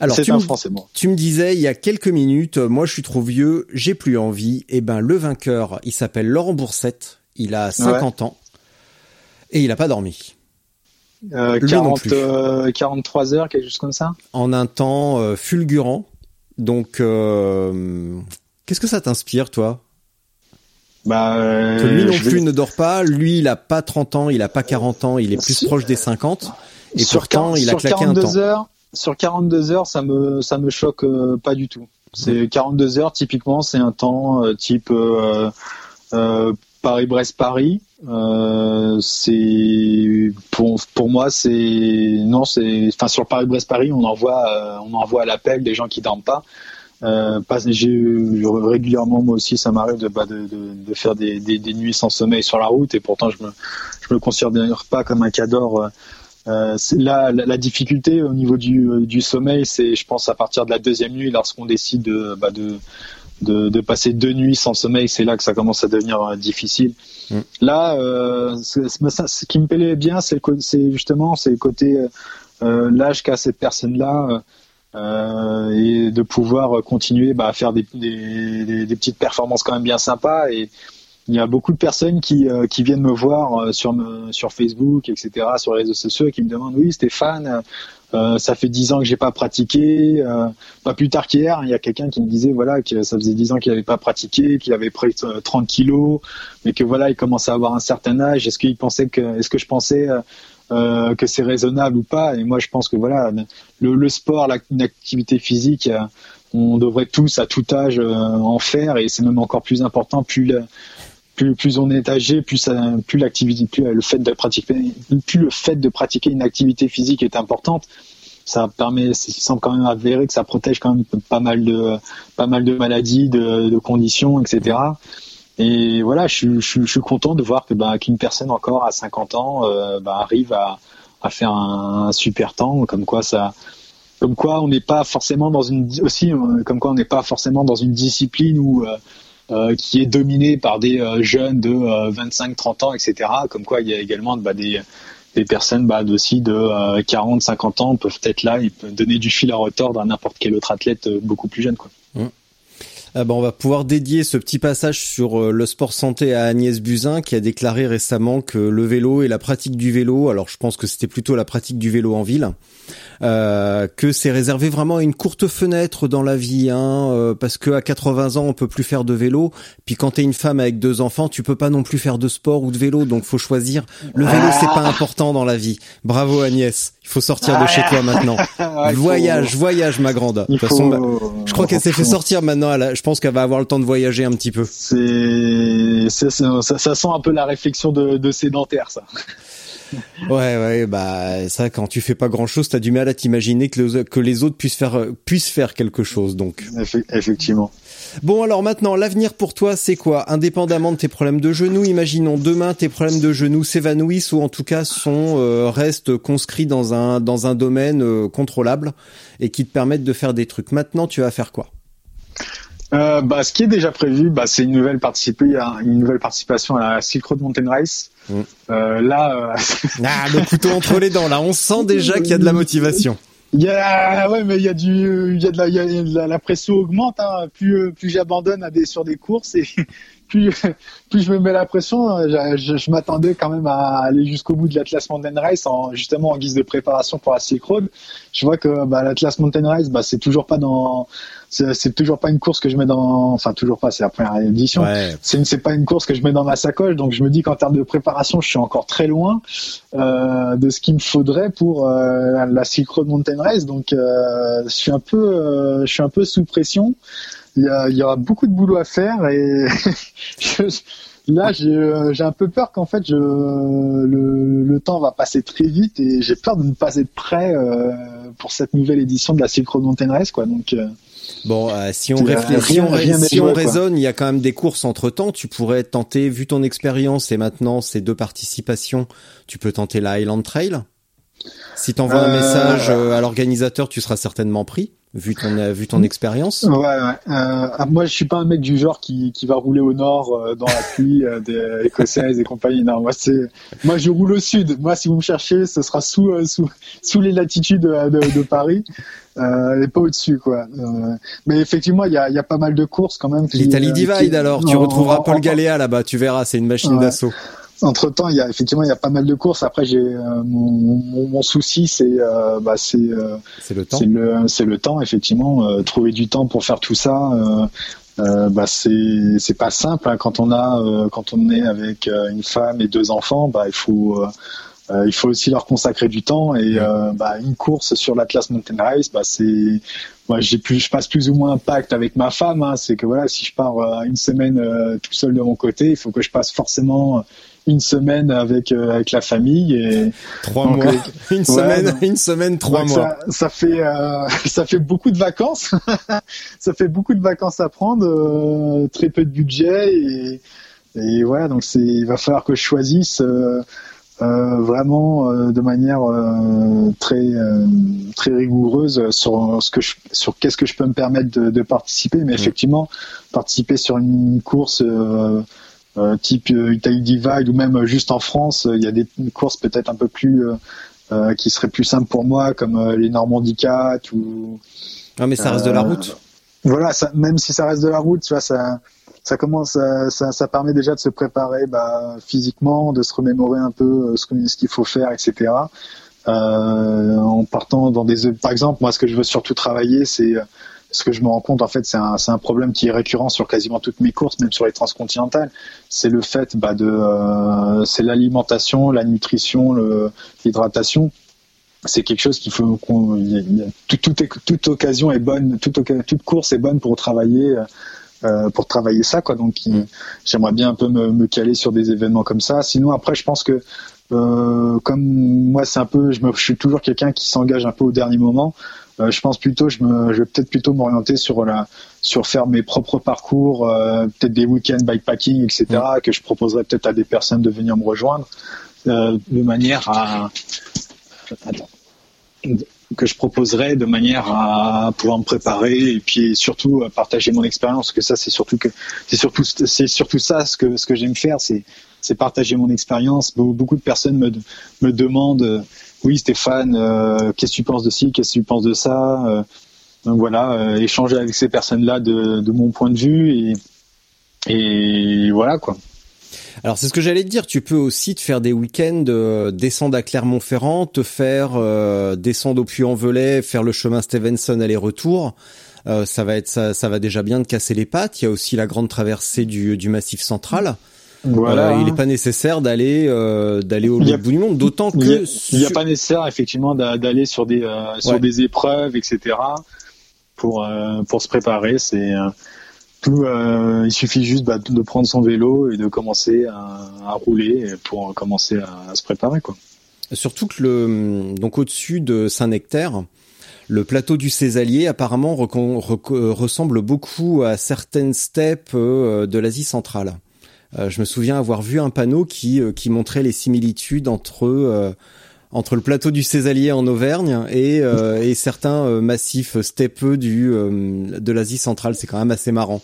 alors tu, un Français, moi. tu me disais il y a quelques minutes, moi je suis trop vieux, j'ai plus envie. Et eh ben le vainqueur, il s'appelle Laurent Boursette, il a 50 ans et il a pas dormi. 40, euh, 43 euh, heures, quelque chose comme ça. En un temps euh, fulgurant. Donc, qu'est-ce que ça t'inspire, toi? Bah, lui non plus ne dort pas. Lui, il a pas 30 ans, il a pas 40 ans, il est plus proche des 50. Et sur pourtant, il a claqué 42 un temps. Heures, sur 42 heures, ça me ça me choque pas du tout. C'est 42 heures, typiquement, c'est un temps type Paris-Brest-Paris. Euh, c'est pour pour moi c'est non c'est enfin sur Paris Brest Paris on envoie euh, on envoie à l'appel des gens qui dorment pas. Euh, pas j'ai régulièrement moi aussi ça m'arrive de, bah, de, de, faire des, des, nuits sans sommeil sur la route et pourtant je me je me considère pas comme un cador. Euh, là la, la, difficulté au niveau du, du sommeil c'est je pense à partir de la deuxième nuit lorsqu'on décide de, bah, de de, de, passer deux nuits sans sommeil, c'est là que ça commence à devenir euh, difficile. Mm. Là, euh, ce qui me plaît bien, c'est justement c'est le côté euh, euh, l'âge qu'a cette personne-là euh, et de pouvoir continuer bah, à faire des, des, des, petites performances quand même bien sympas. Et il y a beaucoup de personnes qui, qui viennent me voir sur, sur Facebook, etc., sur les réseaux sociaux, et qui me demandent oui Stéphane euh, ça fait dix ans que j'ai pas pratiqué. Euh, pas plus tard qu'hier, il y a quelqu'un qui me disait voilà que ça faisait dix ans qu'il n'avait pas pratiqué, qu'il avait pris 30 kilos, mais que voilà il commençait à avoir un certain âge. Est-ce qu'il pensait que, est-ce que je pensais euh, que c'est raisonnable ou pas? Et moi je pense que voilà le, le sport, la, une activité physique, on devrait tous à tout âge en faire et c'est même encore plus important plus le, plus, on est âgé, plus, plus le fait de pratiquer, une activité physique est importante. Ça permet, ça semble quand même avéré que ça protège quand même pas mal de, maladies, de, conditions, etc. Et voilà, je, suis content de voir que bah, qu'une personne encore à 50 ans euh, bah, arrive à, faire un, super temps, comme quoi on n'est pas forcément dans une aussi, euh, comme quoi on n'est pas forcément dans une discipline où euh, euh, qui est dominé par des euh, jeunes de 25-30 euh, ans, etc. Comme quoi, il y a également bah, des, personnes bah, aussi de 40-50 ans peuvent être là et peuvent donner du fil à retordre à n'importe quel autre athlète beaucoup plus jeune. Quoi. Ah bah, on va pouvoir dédier ce petit passage sur euh, le sport santé à Agnès Buzyn qui a déclaré récemment que le vélo et la pratique du vélo, alors je pense que c'était plutôt la pratique du vélo en ville, euh, que c'est réservé vraiment à une courte fenêtre dans la vie, hein, euh, parce que à 80 ans on peut plus faire de vélo. Puis quand t'es une femme avec deux enfants, tu peux pas non plus faire de sport ou de vélo, donc faut choisir. Le vélo c'est pas important dans la vie. Bravo Agnès, il faut sortir de chez toi maintenant. voyage, voyage ma grande. De toute façon, bah, je crois qu'elle s'est fait sortir maintenant. je pense qu'elle va avoir le temps de voyager un petit peu. C'est ça, ça, sent un peu la réflexion de, de sédentaire ça. ouais, ouais, bah ça, quand tu fais pas grand chose, t'as du mal à t'imaginer que, que les autres puissent faire puissent faire quelque chose. Donc effectivement. Bon alors maintenant, l'avenir pour toi, c'est quoi? Indépendamment de tes problèmes de genoux, imaginons demain tes problèmes de genoux s'évanouissent ou en tout cas sont euh, restent conscrits dans un dans un domaine euh, contrôlable et qui te permettent de faire des trucs. Maintenant, tu vas faire quoi? Euh, bah, ce qui est déjà prévu, bah, c'est une nouvelle une nouvelle participation à la Silk Road Mountain Race. Mm. Euh, là, euh... ah, le couteau entre les dents. Là, on sent déjà qu'il y a de la motivation. Il y a, ouais, mais il y a du, il y a de la, il y a la, pression augmente. Hein. Plus, plus j'abandonne à des sur des courses et plus, plus je me mets la pression. Je, je, m'attendais quand même à aller jusqu'au bout de l'Atlas Mountain Race, en, justement en guise de préparation pour la Silk Road. Je vois que bah, l'Atlas Mountain Race, bah, c'est toujours pas dans c'est toujours pas une course que je mets dans, enfin toujours pas, c'est la première édition. C'est c'est pas une course que je mets dans ma sacoche, donc je me dis qu'en termes de préparation, je suis encore très loin euh, de ce qu'il me faudrait pour euh, la Silk Road Mountain Race. Donc euh, je suis un peu, euh, je suis un peu sous pression. Il y, a, il y aura beaucoup de boulot à faire et là j'ai un peu peur qu'en fait je, le, le, temps va passer très vite et j'ai peur de ne pas être prêt pour cette nouvelle édition de la Silk Road Mountain Race quoi. Donc Bon, euh, si on réfléchit, si on, raisonne, il y a quand même des courses entre temps. Tu pourrais tenter, vu ton expérience et maintenant ces deux participations, tu peux tenter la Highland Trail. Si tu envoies un euh, message euh, à l'organisateur, tu seras certainement pris vu ton vu ton expérience? Ouais, ouais. Euh, moi, je suis pas un mec du genre qui, qui va rouler au nord dans la pluie des écossaises et compagnie. Non, moi c'est moi je roule au sud. Moi, si vous me cherchez, ce sera sous sous sous les latitudes de, de Paris euh, et pas au-dessus quoi. Euh, mais effectivement, il y a, y a pas mal de courses quand même. L'Italie Divide alors, tu retrouveras Paul Galéa là-bas, tu verras, c'est une machine d'assaut. Entre temps, il y a effectivement il y a pas mal de courses. Après, j'ai euh, mon, mon, souci, c'est euh, bah, c'est c'est le temps. C'est le c'est le temps effectivement. trouver du temps pour faire tout ça. Euh, bah c'est c'est pas simple hein. quand on a quand on est avec une femme et deux enfants bah il faut euh, il faut aussi leur consacrer du temps et euh, bah, une course sur l'Atlas Mountain Race, bah, c'est moi j'ai plus, je passe plus ou moins un pacte avec ma femme. Hein, c'est que voilà, si je pars euh, une semaine tout seul de mon côté, il faut que je passe forcément une semaine avec avec la famille et trois mois. une semaine une semaine trois mois. ça, ça fait ça fait beaucoup de vacances. Ça fait beaucoup de vacances à prendre très peu de budget et et voilà donc c'est il va falloir que je choisisse euh, vraiment euh, de manière euh, très très rigoureuse sur ce que je, sur qu'est-ce que je peux me permettre de, de participer. Mais effectivement participer sur une course type Italy Divide ou même juste en France il y a des courses peut-être un peu plus qui seraient plus simples pour moi comme les Normandie 4 ou non mais ça reste de la route voilà ça, même si ça reste de la route tu vois ça ça commence, ça, ça, permet déjà de se préparer bah, physiquement, de se remémorer un peu euh, ce, ce qu'il faut faire, etc. Euh, en partant dans des, par exemple, moi, ce que je veux surtout travailler, c'est euh, ce que je me rends compte, en fait, c'est un, c'est un problème qui est récurrent sur quasiment toutes mes courses, même sur les transcontinentales. C'est le fait, bah, de, euh, c'est l'alimentation, la nutrition, l'hydratation. C'est quelque chose qu'il faut qu'on, tout, tout toute occasion est bonne, toute, toute course est bonne pour travailler euh, pour travailler ça quoi donc mm. j'aimerais bien un peu me, me, caler sur des événements comme ça sinon après je pense que euh, comme moi c'est un peu je, me, je suis toujours quelqu'un qui s'engage un peu au dernier moment euh, je pense plutôt je me je vais peut-être plutôt m'orienter sur la sur faire mes propres parcours euh, peut-être des week-ends bikepacking etc que je proposerais peut-être à des personnes de venir me rejoindre euh, de manière à Attends que je proposerais de manière à pouvoir me préparer et puis surtout partager mon expérience que ça c'est surtout que c'est surtout c'est surtout ça ce que ce que j'aime faire c'est c'est partager mon expérience. Beaucoup de personnes me me demandent oui Stéphane euh, qu'est-ce que tu penses de ci qu'est-ce que tu penses de ça euh, donc voilà, échanger avec ces personnes-là de, de mon point de vue et et voilà quoi. Alors c'est ce que j'allais te dire. Tu peux aussi te faire des week-ends, euh, descendre à Clermont-Ferrand, te faire euh, descendre au Puy-en-Velay, faire le chemin Stevenson aller-retour. Euh, ça va être ça, ça va déjà bien de casser les pattes. Il y a aussi la grande traversée du, du Massif central. Voilà. il n'est pas nécessaire d'aller d'aller au bout du monde, d'autant que il n'y a, pas nécessaire effectivement d'aller sur des sur des épreuves, etc. pour pour se préparer. C'est tout, euh, il suffit juste bah, de prendre son vélo et de commencer à, à rouler pour commencer à, à, se préparer. Quoi. Surtout que le, donc au-dessus de Saint-Nectaire, le plateau du Césalier apparemment ressemble beaucoup à certaines steppes euh, de l'Asie centrale. Euh, je me souviens avoir vu un panneau qui, euh, qui montrait les similitudes entre entre le plateau du Césalier en Auvergne et, euh, et certains euh, massifs steppeux du euh, de l'Asie centrale. C'est quand même assez marrant.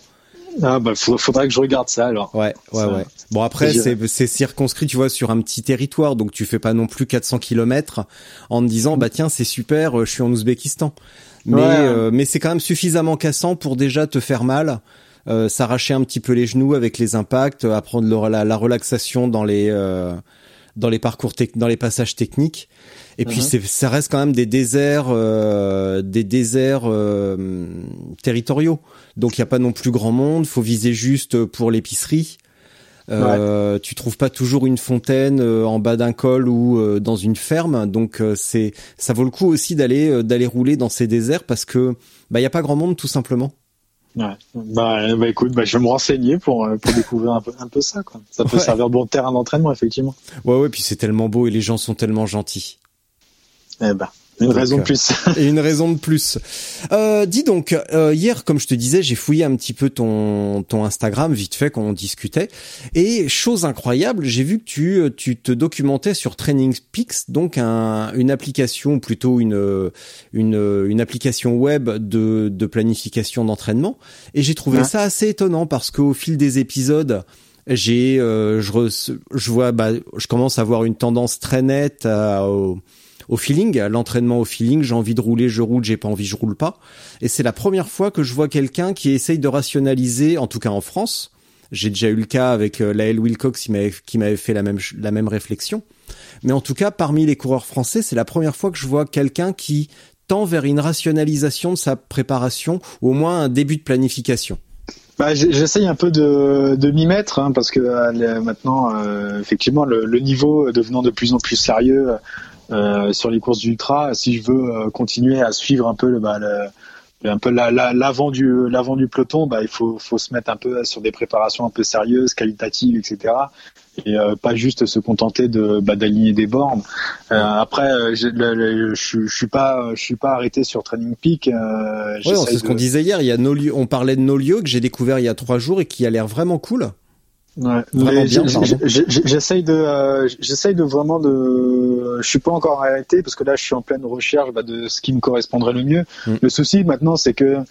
Ah bah faudrait que je regarde ça alors. Ouais, ouais, ouais. Bon après c'est c'est circonscrit, tu vois, sur un petit territoire, donc tu fais pas non plus 400 kilomètres en te disant bah tiens c'est super, je suis en Ouzbékistan. Mais mais c'est quand même suffisamment cassant pour déjà te faire mal. S'arracher un petit peu les genoux avec les impacts, apprendre la, la relaxation dans les dans les parcours dans les passages techniques. Et puis mhm. ça reste quand même des déserts, euh, des déserts euh, territoriaux. Donc il y a pas non plus grand monde. Faut viser juste pour l'épicerie. Euh, Tu trouves pas toujours une fontaine euh, en bas d'un col ou euh, dans une ferme. Donc c'est ça vaut le coup aussi d'aller d'aller rouler dans ces déserts parce que bah il y a pas grand monde tout simplement. Ouais. Bah, bah écoute, bah, je vais me renseigner pour, euh, pour découvrir un peu, un peu ça. Quoi. Ça peut servir de bon terrain d'entraînement, effectivement. Ouais, ouais, puis c'est tellement beau et les gens sont tellement gentils. Eh ben, une raison de plus. et une raison de plus. Euh, dis donc, euh, hier, comme je te disais, j'ai fouillé un petit peu ton ton Instagram vite fait quand on discutait. Et chose incroyable, j'ai vu que tu tu te documentais sur Training Peaks, donc un, une application, plutôt une une une application web de de planification d'entraînement. Et j'ai trouvé ça assez étonnant parce qu'au fil des épisodes j'ai euh, je, je vois bah je commence à avoir une tendance très nette à, au, au feeling, l'entraînement au feeling. J'ai envie de rouler, je roule. J'ai pas envie, je roule pas. Et c'est la première fois que je vois quelqu'un qui essaye de rationaliser, en tout cas en France. J'ai déjà eu le cas avec euh, Lael Wilcox qui m'avait fait la même réflexion. Mais en tout cas, parmi les coureurs français, c'est la première fois que je vois quelqu'un qui tend vers une rationalisation de sa préparation ou au moins un début de planification. Bah, J'essaye un peu de, m'y mettre hein, parce que euh, maintenant, euh, effectivement, le, niveau devenant de plus en plus sérieux, euh, sur les courses d'ultra si je veux euh, continuer à suivre un peu le, bah, le un peu l'avant du l'avant du peloton bah il faut faut se mettre un peu sur des préparations un peu sérieuses qualitatives etc et euh, pas juste se contenter de bah, d'aligner des bornes. Euh, après je, je, suis pas je suis pas arrêté sur Training Peak euh, ouais, c'est ce qu'on disait hier il y a Nolio, on parlait de Nolio que j'ai découvert il y a trois jours et qui a l'air vraiment cool Ouais, j'essaye de, euh, j'essaye de vraiment de, je suis pas encore arrêté parce que là je suis en pleine recherche bah, de ce qui me correspondrait le mieux. Mm. Le souci maintenant c'est que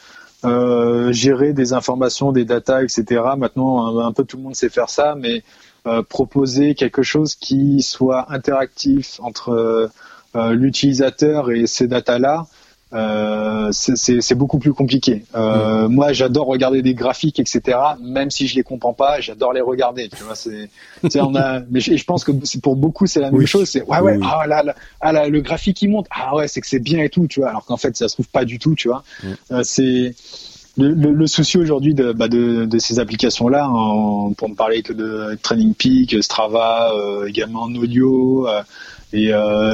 euh, gérer des informations, des datas, etc. Maintenant un, peu tout le monde sait faire ça, mais euh, proposer quelque chose qui soit interactif entre euh, l'utilisateur et ces datas là. Euh, c'est beaucoup plus compliqué. Euh, mm. Moi, j'adore regarder des graphiques, etc. Même si je les comprends pas, j'adore les regarder. Tu vois, c'est, on a, mais je, pense que pour beaucoup, c'est la même chose. C'est ouais, ouais, ah là, là, ah là, le graphique il monte. Ah ouais, c'est que c'est bien et tout, tu vois. Alors qu'en fait, ça se trouve pas du tout, tu vois. Mm. Euh, c'est le, le, souci aujourd'hui de, bah de, de, ces applications-là, pour ne parler que de Training Peak, Strava, euh, également Nolio euh, et,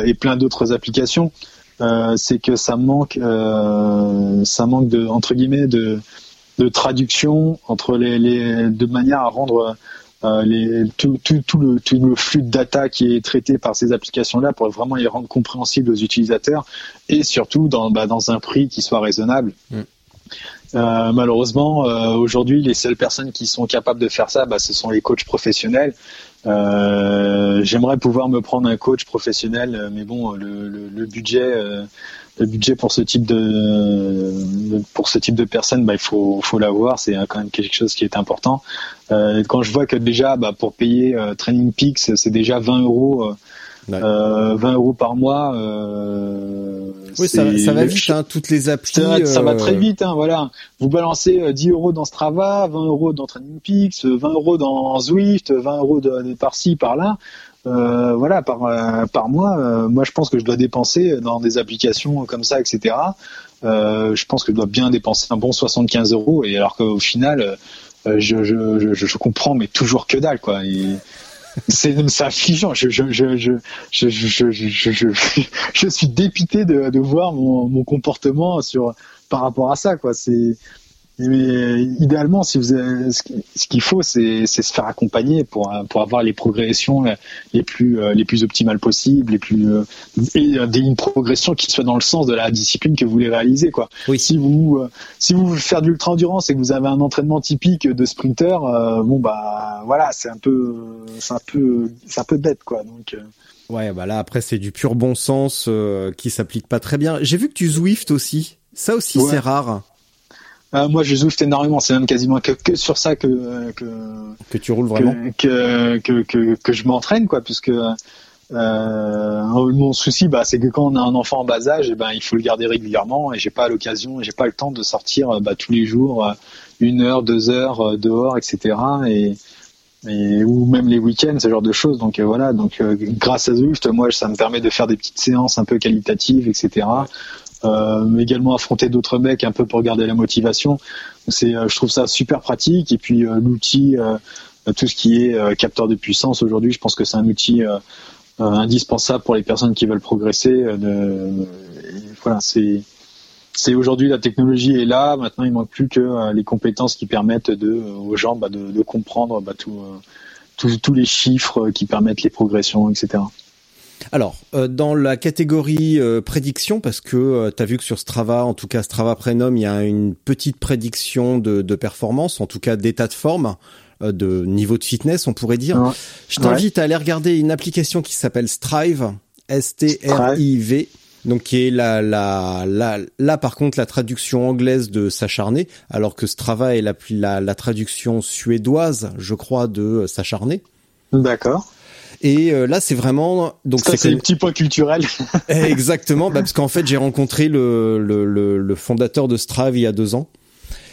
et plein d'autres applications. Euh, c'est que ça manque, euh, ça manque de entre guillemets de, traduction entre les, de manière à rendre euh, les, tout, tout, tout, le, tout le flux de data qui est traité par ces applications-là pour vraiment les rendre compréhensibles aux utilisateurs et surtout dans, bah, un prix qui soit raisonnable. Mm. Euh, malheureusement, euh, aujourd'hui, les seules personnes qui sont capables de faire ça, bah, ce sont les coachs professionnels. Euh, J'aimerais pouvoir me prendre un coach professionnel, mais bon, le, le, le budget, euh, le budget pour ce type de, pour ce type de personnes, bah, il faut, faut l'avoir. C'est quand même quelque chose qui est important. Euh, quand je vois que déjà, bah, pour payer Training Peaks, c'est déjà 20 euros Ouais. Euh, 20 euros par mois. Euh, Oui, ça, c'est- ça va vite, hein, toutes les applis. Ça, va- ça va euh, très vite, hein, voilà. Vous balancez euh, 10 euros dans Strava, 20 euros dans Training Peaks, euh, 20 euros dans Zwift, 20 euros de, de par-ci, par-là. Euh, voilà, par, euh, par mois. euh, moi, je pense que je dois dépenser dans des applications comme ça, etc. Euh, je pense que je dois bien dépenser un bon 75 euros. Et alors qu'au final, euh, je, je, je, je comprends, mais toujours que dalle, quoi. Et, c'est affligeant. Je, je, je, je, je, je, je, je suis dépité de, de voir mon, mon comportement sur, par rapport à ça. quoi. C'est mais idéalement, si vous avez, ce qui- ce qu'il faut, c'est se faire accompagner pour pour avoir les progressions les plus euh, les plus optimales possibles, les plus euh, et euh, une progression qui soit dans le sens de la discipline que vous voulez réaliser, quoi. Oui. Si vous euh, si vous voulez faire de l'ultra endurance et que vous avez un entraînement typique de sprinter, euh, bon bah voilà, c'est un peu c'est un peu c'est un peu bête, quoi. Donc euh, Ouais, bah là après c'est du pur bon sens euh, qui s'applique pas très bien. J'ai vu que tu Zwift aussi. Ça aussi Ouais. c'est rare euh, moi, je Zwift énormément. C'est même quasiment que, que sur ça que que que tu roules vraiment. que, que, que, que je m'entraîne quoi puisque euh, mon souci bah c'est que quand on a un enfant en bas âge eh ben il faut le garder régulièrement et j'ai pas l'occasion j'ai pas le temps de sortir euh, bah, tous les jours euh, une heure deux heures euh, dehors etc et, et ou même les week-ends ce genre de choses donc euh, voilà donc euh, grâce à Zwift moi ça me permet de faire des petites séances un peu qualitatives etc euh, mais également affronter d'autres mecs un peu pour garder la motivation c'est euh, je trouve ça super pratique et puis euh, l'outil euh, tout ce qui est euh, capteur de puissance aujourd'hui, je pense que c'est un outil euh, euh, indispensable pour les personnes qui veulent progresser. euh, voilà, c'est c'est aujourd'hui la technologie est là. Maintenant, il manque plus que euh, les compétences qui permettent de euh, aux gens bah, de, de comprendre bah, euh, tous tous les chiffres euh, qui permettent les progressions, etc. Alors, euh, dans la catégorie euh, prédiction, parce que tu as vu que sur Strava, en tout cas Strava Premium, il y a une petite prédiction de, de performance, en tout cas d'état de forme, euh, de niveau de fitness, on pourrait dire. Ouais. Je t'invite à aller regarder une application qui s'appelle Strive, S-T-R-I-V. Donc qui est la, la, la, là par contre la traduction anglaise de s'acharner, alors que Strava est la, la, la traduction suédoise, je crois, de euh, s'acharner. D'accord. Et euh, là c'est vraiment donc Ça, c'est les petits points culturels. Exactement, bah, parce qu'en fait j'ai rencontré le, le, le, le fondateur de Strive il y a deux ans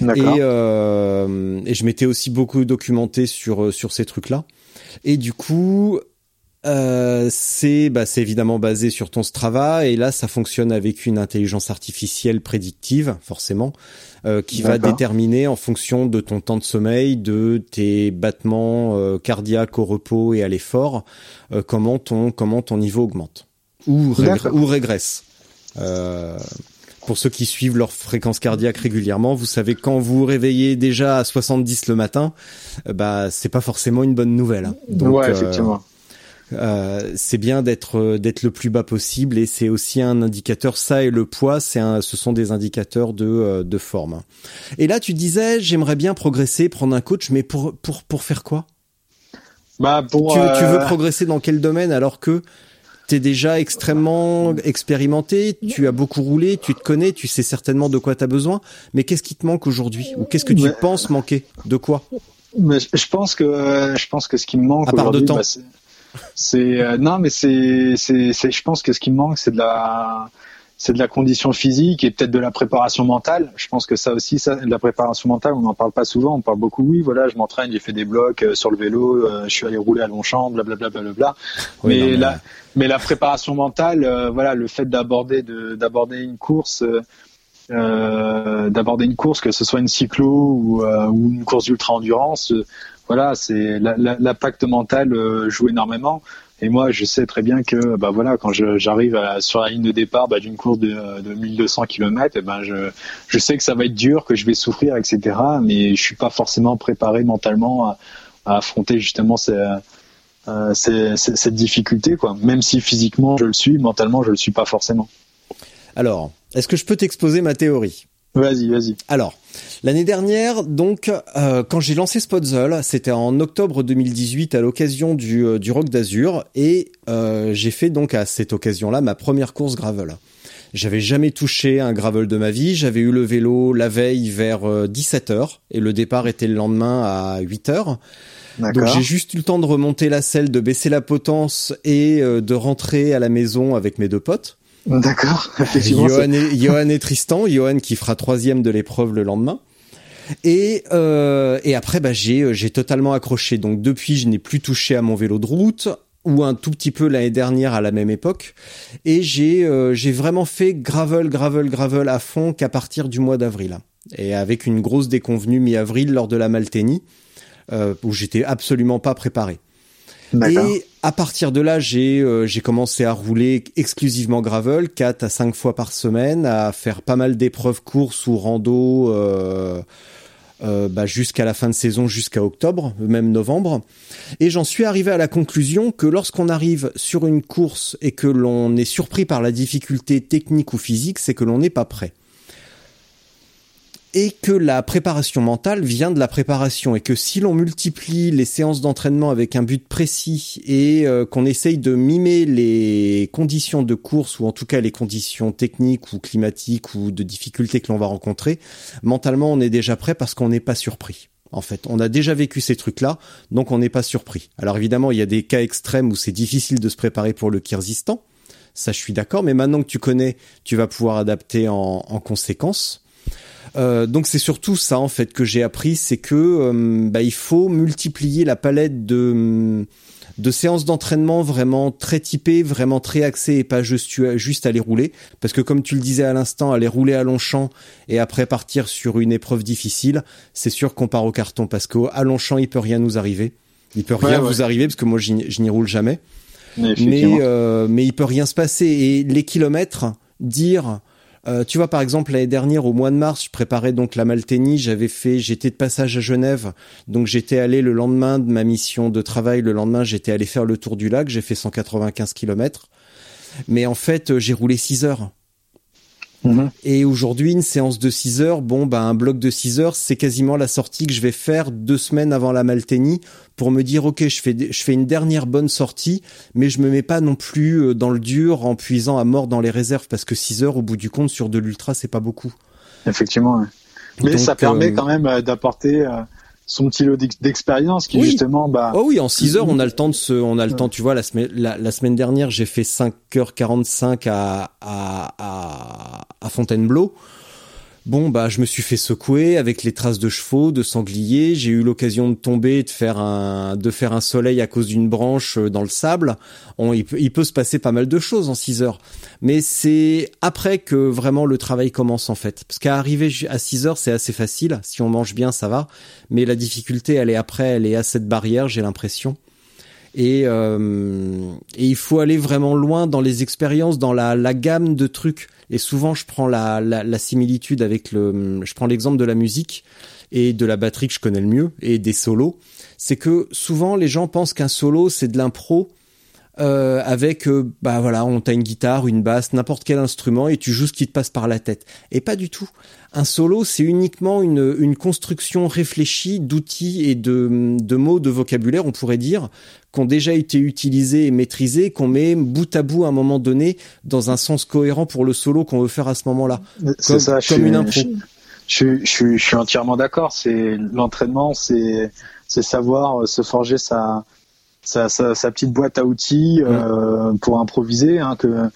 et, euh, et je m'étais aussi beaucoup documenté sur euh, sur ces trucs-là. Et du coup, euh, c'est bah, c'est évidemment basé sur ton Strava et là ça fonctionne avec une intelligence artificielle prédictive forcément euh, qui va déterminer en fonction de ton temps de sommeil, de tes battements euh, cardiaques au repos et à l'effort euh, comment ton comment ton niveau augmente ou, régr- D'accord. ou régresse. Euh, pour ceux qui suivent leur fréquence cardiaque régulièrement, vous savez quand vous vous réveillez déjà à 70 le matin, bah c'est pas forcément une bonne nouvelle. hein. Donc, ouais, effectivement. Euh, c'est bien d'être euh, d'être le plus bas possible et c'est aussi un indicateur. Ça et le poids, c'est un, ce sont des indicateurs de euh, de forme. Et là, tu disais, j'aimerais bien progresser, prendre un coach, mais pour pour pour faire quoi? Bah pour tu, tu veux progresser dans quel domaine alors que T'es déjà extrêmement expérimenté, tu as beaucoup roulé, tu te connais, tu sais certainement de quoi t'as besoin, mais qu'est-ce qui te manque aujourd'hui? Ou qu'est-ce que tu Ouais. penses manquer? De quoi? Mais je pense que je pense que ce qui me manque À part de temps. bah, c'est- euh, non mais c'est c'est c'est je pense que ce qui me manque c'est de la c'est de la condition physique et peut-être de la préparation mentale. Je pense que ça aussi, ça, de la préparation mentale, on n'en parle pas souvent. On parle beaucoup, oui, voilà, je m'entraîne, j'ai fait des blocs euh, sur le vélo, euh, je suis allé rouler à Longchamp, blablabla, blablabla. Oui, mais, non, mais- la, mais la préparation mentale, euh, voilà, le fait d'aborder de d'aborder une course, euh, euh, d'aborder une course, que ce soit une cyclo ou, euh, ou une course d'ultra endurance, euh, voilà, c'est l'impact mental euh, joue énormément. Et moi, je sais très bien que, bah voilà, quand j'arrive sur la ligne de départ bah, d'une course de, de 1200 km, et ben je, je sais que ça va être dur, que je vais souffrir, etc. Mais je suis pas forcément préparé mentalement à, à affronter justement ces, euh, ces- ces- cette difficulté, quoi. Même si physiquement je le suis, mentalement je le suis pas forcément. Alors, est-ce que je peux t'exposer ma théorie? Vas-y, vas-y. Alors, l'année dernière, donc, euh, quand j'ai lancé Spotzel, c'était en octobre 2018 à l'occasion du, euh, du Rock d'Azur, et euh, j'ai fait donc à cette occasion-là ma première course gravel. J'avais jamais touché un gravel de ma vie. J'avais eu le vélo la veille vers 17h euh, et le départ était le lendemain à 8h. Donc j'ai juste eu le temps de remonter la selle, de baisser la potence et euh, de rentrer à la maison avec mes deux potes. D'accord. Johan et, Johan et Tristan, Johan qui fera troisième de l'épreuve le lendemain. Et, euh, et après, bah, j'ai, j'ai totalement accroché. Donc depuis, je n'ai plus touché à mon vélo de route ou un tout petit peu l'année dernière à la même époque. Et j'ai, euh, j'ai vraiment fait gravel, gravel, gravel à fond qu'à partir du mois d'avril. Et avec une grosse déconvenue mi-avril lors de la Malténie, euh, où j'étais absolument pas préparé. Et à partir de là, j'ai euh, commencé à rouler exclusivement gravel, 4 à 5 fois par semaine, à faire pas mal d'épreuves courses ou rando euh, euh, bah, jusqu'à la fin de saison, jusqu'à octobre, même novembre. Et j'en suis arrivé à la conclusion que lorsqu'on arrive sur une course et que l'on est surpris par la difficulté technique ou physique, c'est que l'on n'est pas prêt et que la préparation mentale vient de la préparation et que si l'on multiplie les séances d'entraînement avec un but précis et euh, qu'on essaye de mimer les conditions de course ou en tout cas les conditions techniques ou climatiques ou de difficultés que l'on va rencontrer, mentalement on est déjà prêt parce qu'on n'est pas surpris. En fait, on a déjà vécu ces trucs-là, donc on n'est pas surpris. Alors évidemment, il y a des cas extrêmes où c'est difficile de se préparer pour le Kyrgyzstan, ça je suis d'accord, mais maintenant que tu connais, tu vas pouvoir adapter en, en conséquence. Euh, donc c'est surtout ça en fait que j'ai appris, c'est que euh, bah, il faut multiplier la palette de de séances d'entraînement vraiment très typées, vraiment très axées et pas juste, juste aller rouler. Parce que comme tu le disais à l'instant, aller rouler à Longchamp et après partir sur une épreuve difficile, c'est sûr qu'on part au carton parce qu'à Longchamp, il peut rien nous arriver. Il peut rien vous arriver parce que moi, je n'y roule jamais. Mais, euh, mais il peut rien se passer. Et les kilomètres, dire euh, tu vois, par exemple, l'année dernière, au mois de mars, je préparais donc la Malténie. J'avais fait, j'étais de passage à Genève, donc j'étais allé le lendemain de ma mission de travail. Le lendemain, j'étais allé faire le tour du lac. J'ai fait 195 km. Mais en fait, euh, j'ai roulé 6 heures. Mhm. Et aujourd'hui, une séance de 6 heures, bon, bah, un bloc de 6 heures, c'est quasiment la sortie que je vais faire deux semaines avant la Malténie pour me dire, ok, je fais, je fais une dernière bonne sortie, mais je me mets pas non plus euh, dans le dur en puisant à mort dans les réserves parce que 6 heures, au bout du compte, sur de l'ultra, c'est pas beaucoup. Effectivement. Mais ça permet euh, quand même euh, d'apporter son petit lot d'expérience qui justement bah oh oui en 6 heures on a le temps de se on a le temps tu vois la semaine la, semaine dernière j'ai fait 5h45 à à à, à Fontainebleau Bon bah je me suis fait secouer avec les traces de chevaux, de sangliers. J'ai eu l'occasion de tomber, de faire un de faire un soleil à cause d'une branche euh, dans le sable. On, il, peut, se passer pas mal de choses en 6 heures, mais c'est après que vraiment le travail commence en fait. Parce qu'à arriver à 6 heures c'est assez facile. Si on mange bien ça va, mais la difficulté elle est après, elle est à cette barrière j'ai l'impression. Et, euh, et, il faut aller vraiment loin dans les expériences, dans la, gamme de trucs et souvent, je prends la, similitude avec le, je prends l'exemple de la musique et de la batterie que je connais le mieux et des solos. C'est que souvent les gens pensent qu'un solo c'est de l'impro euh, avec euh, bah voilà, on t'a une guitare, une basse, n'importe quel instrument et tu joues ce qui te passe par la tête. Et pas du tout. Un solo, c'est uniquement une, construction réfléchie d'outils et de mots, de vocabulaire, on pourrait dire, qui ont déjà été utilisés et maîtrisés, qu'on met bout à bout à un moment donné dans un sens cohérent pour le solo qu'on veut faire à ce moment-là. C'est ça, comme une impro. Je, je, je suis entièrement d'accord. C'est l'entraînement, c'est c'est savoir se forger sa sa, sa, petite boîte à outils euh, pour improviser, hein, que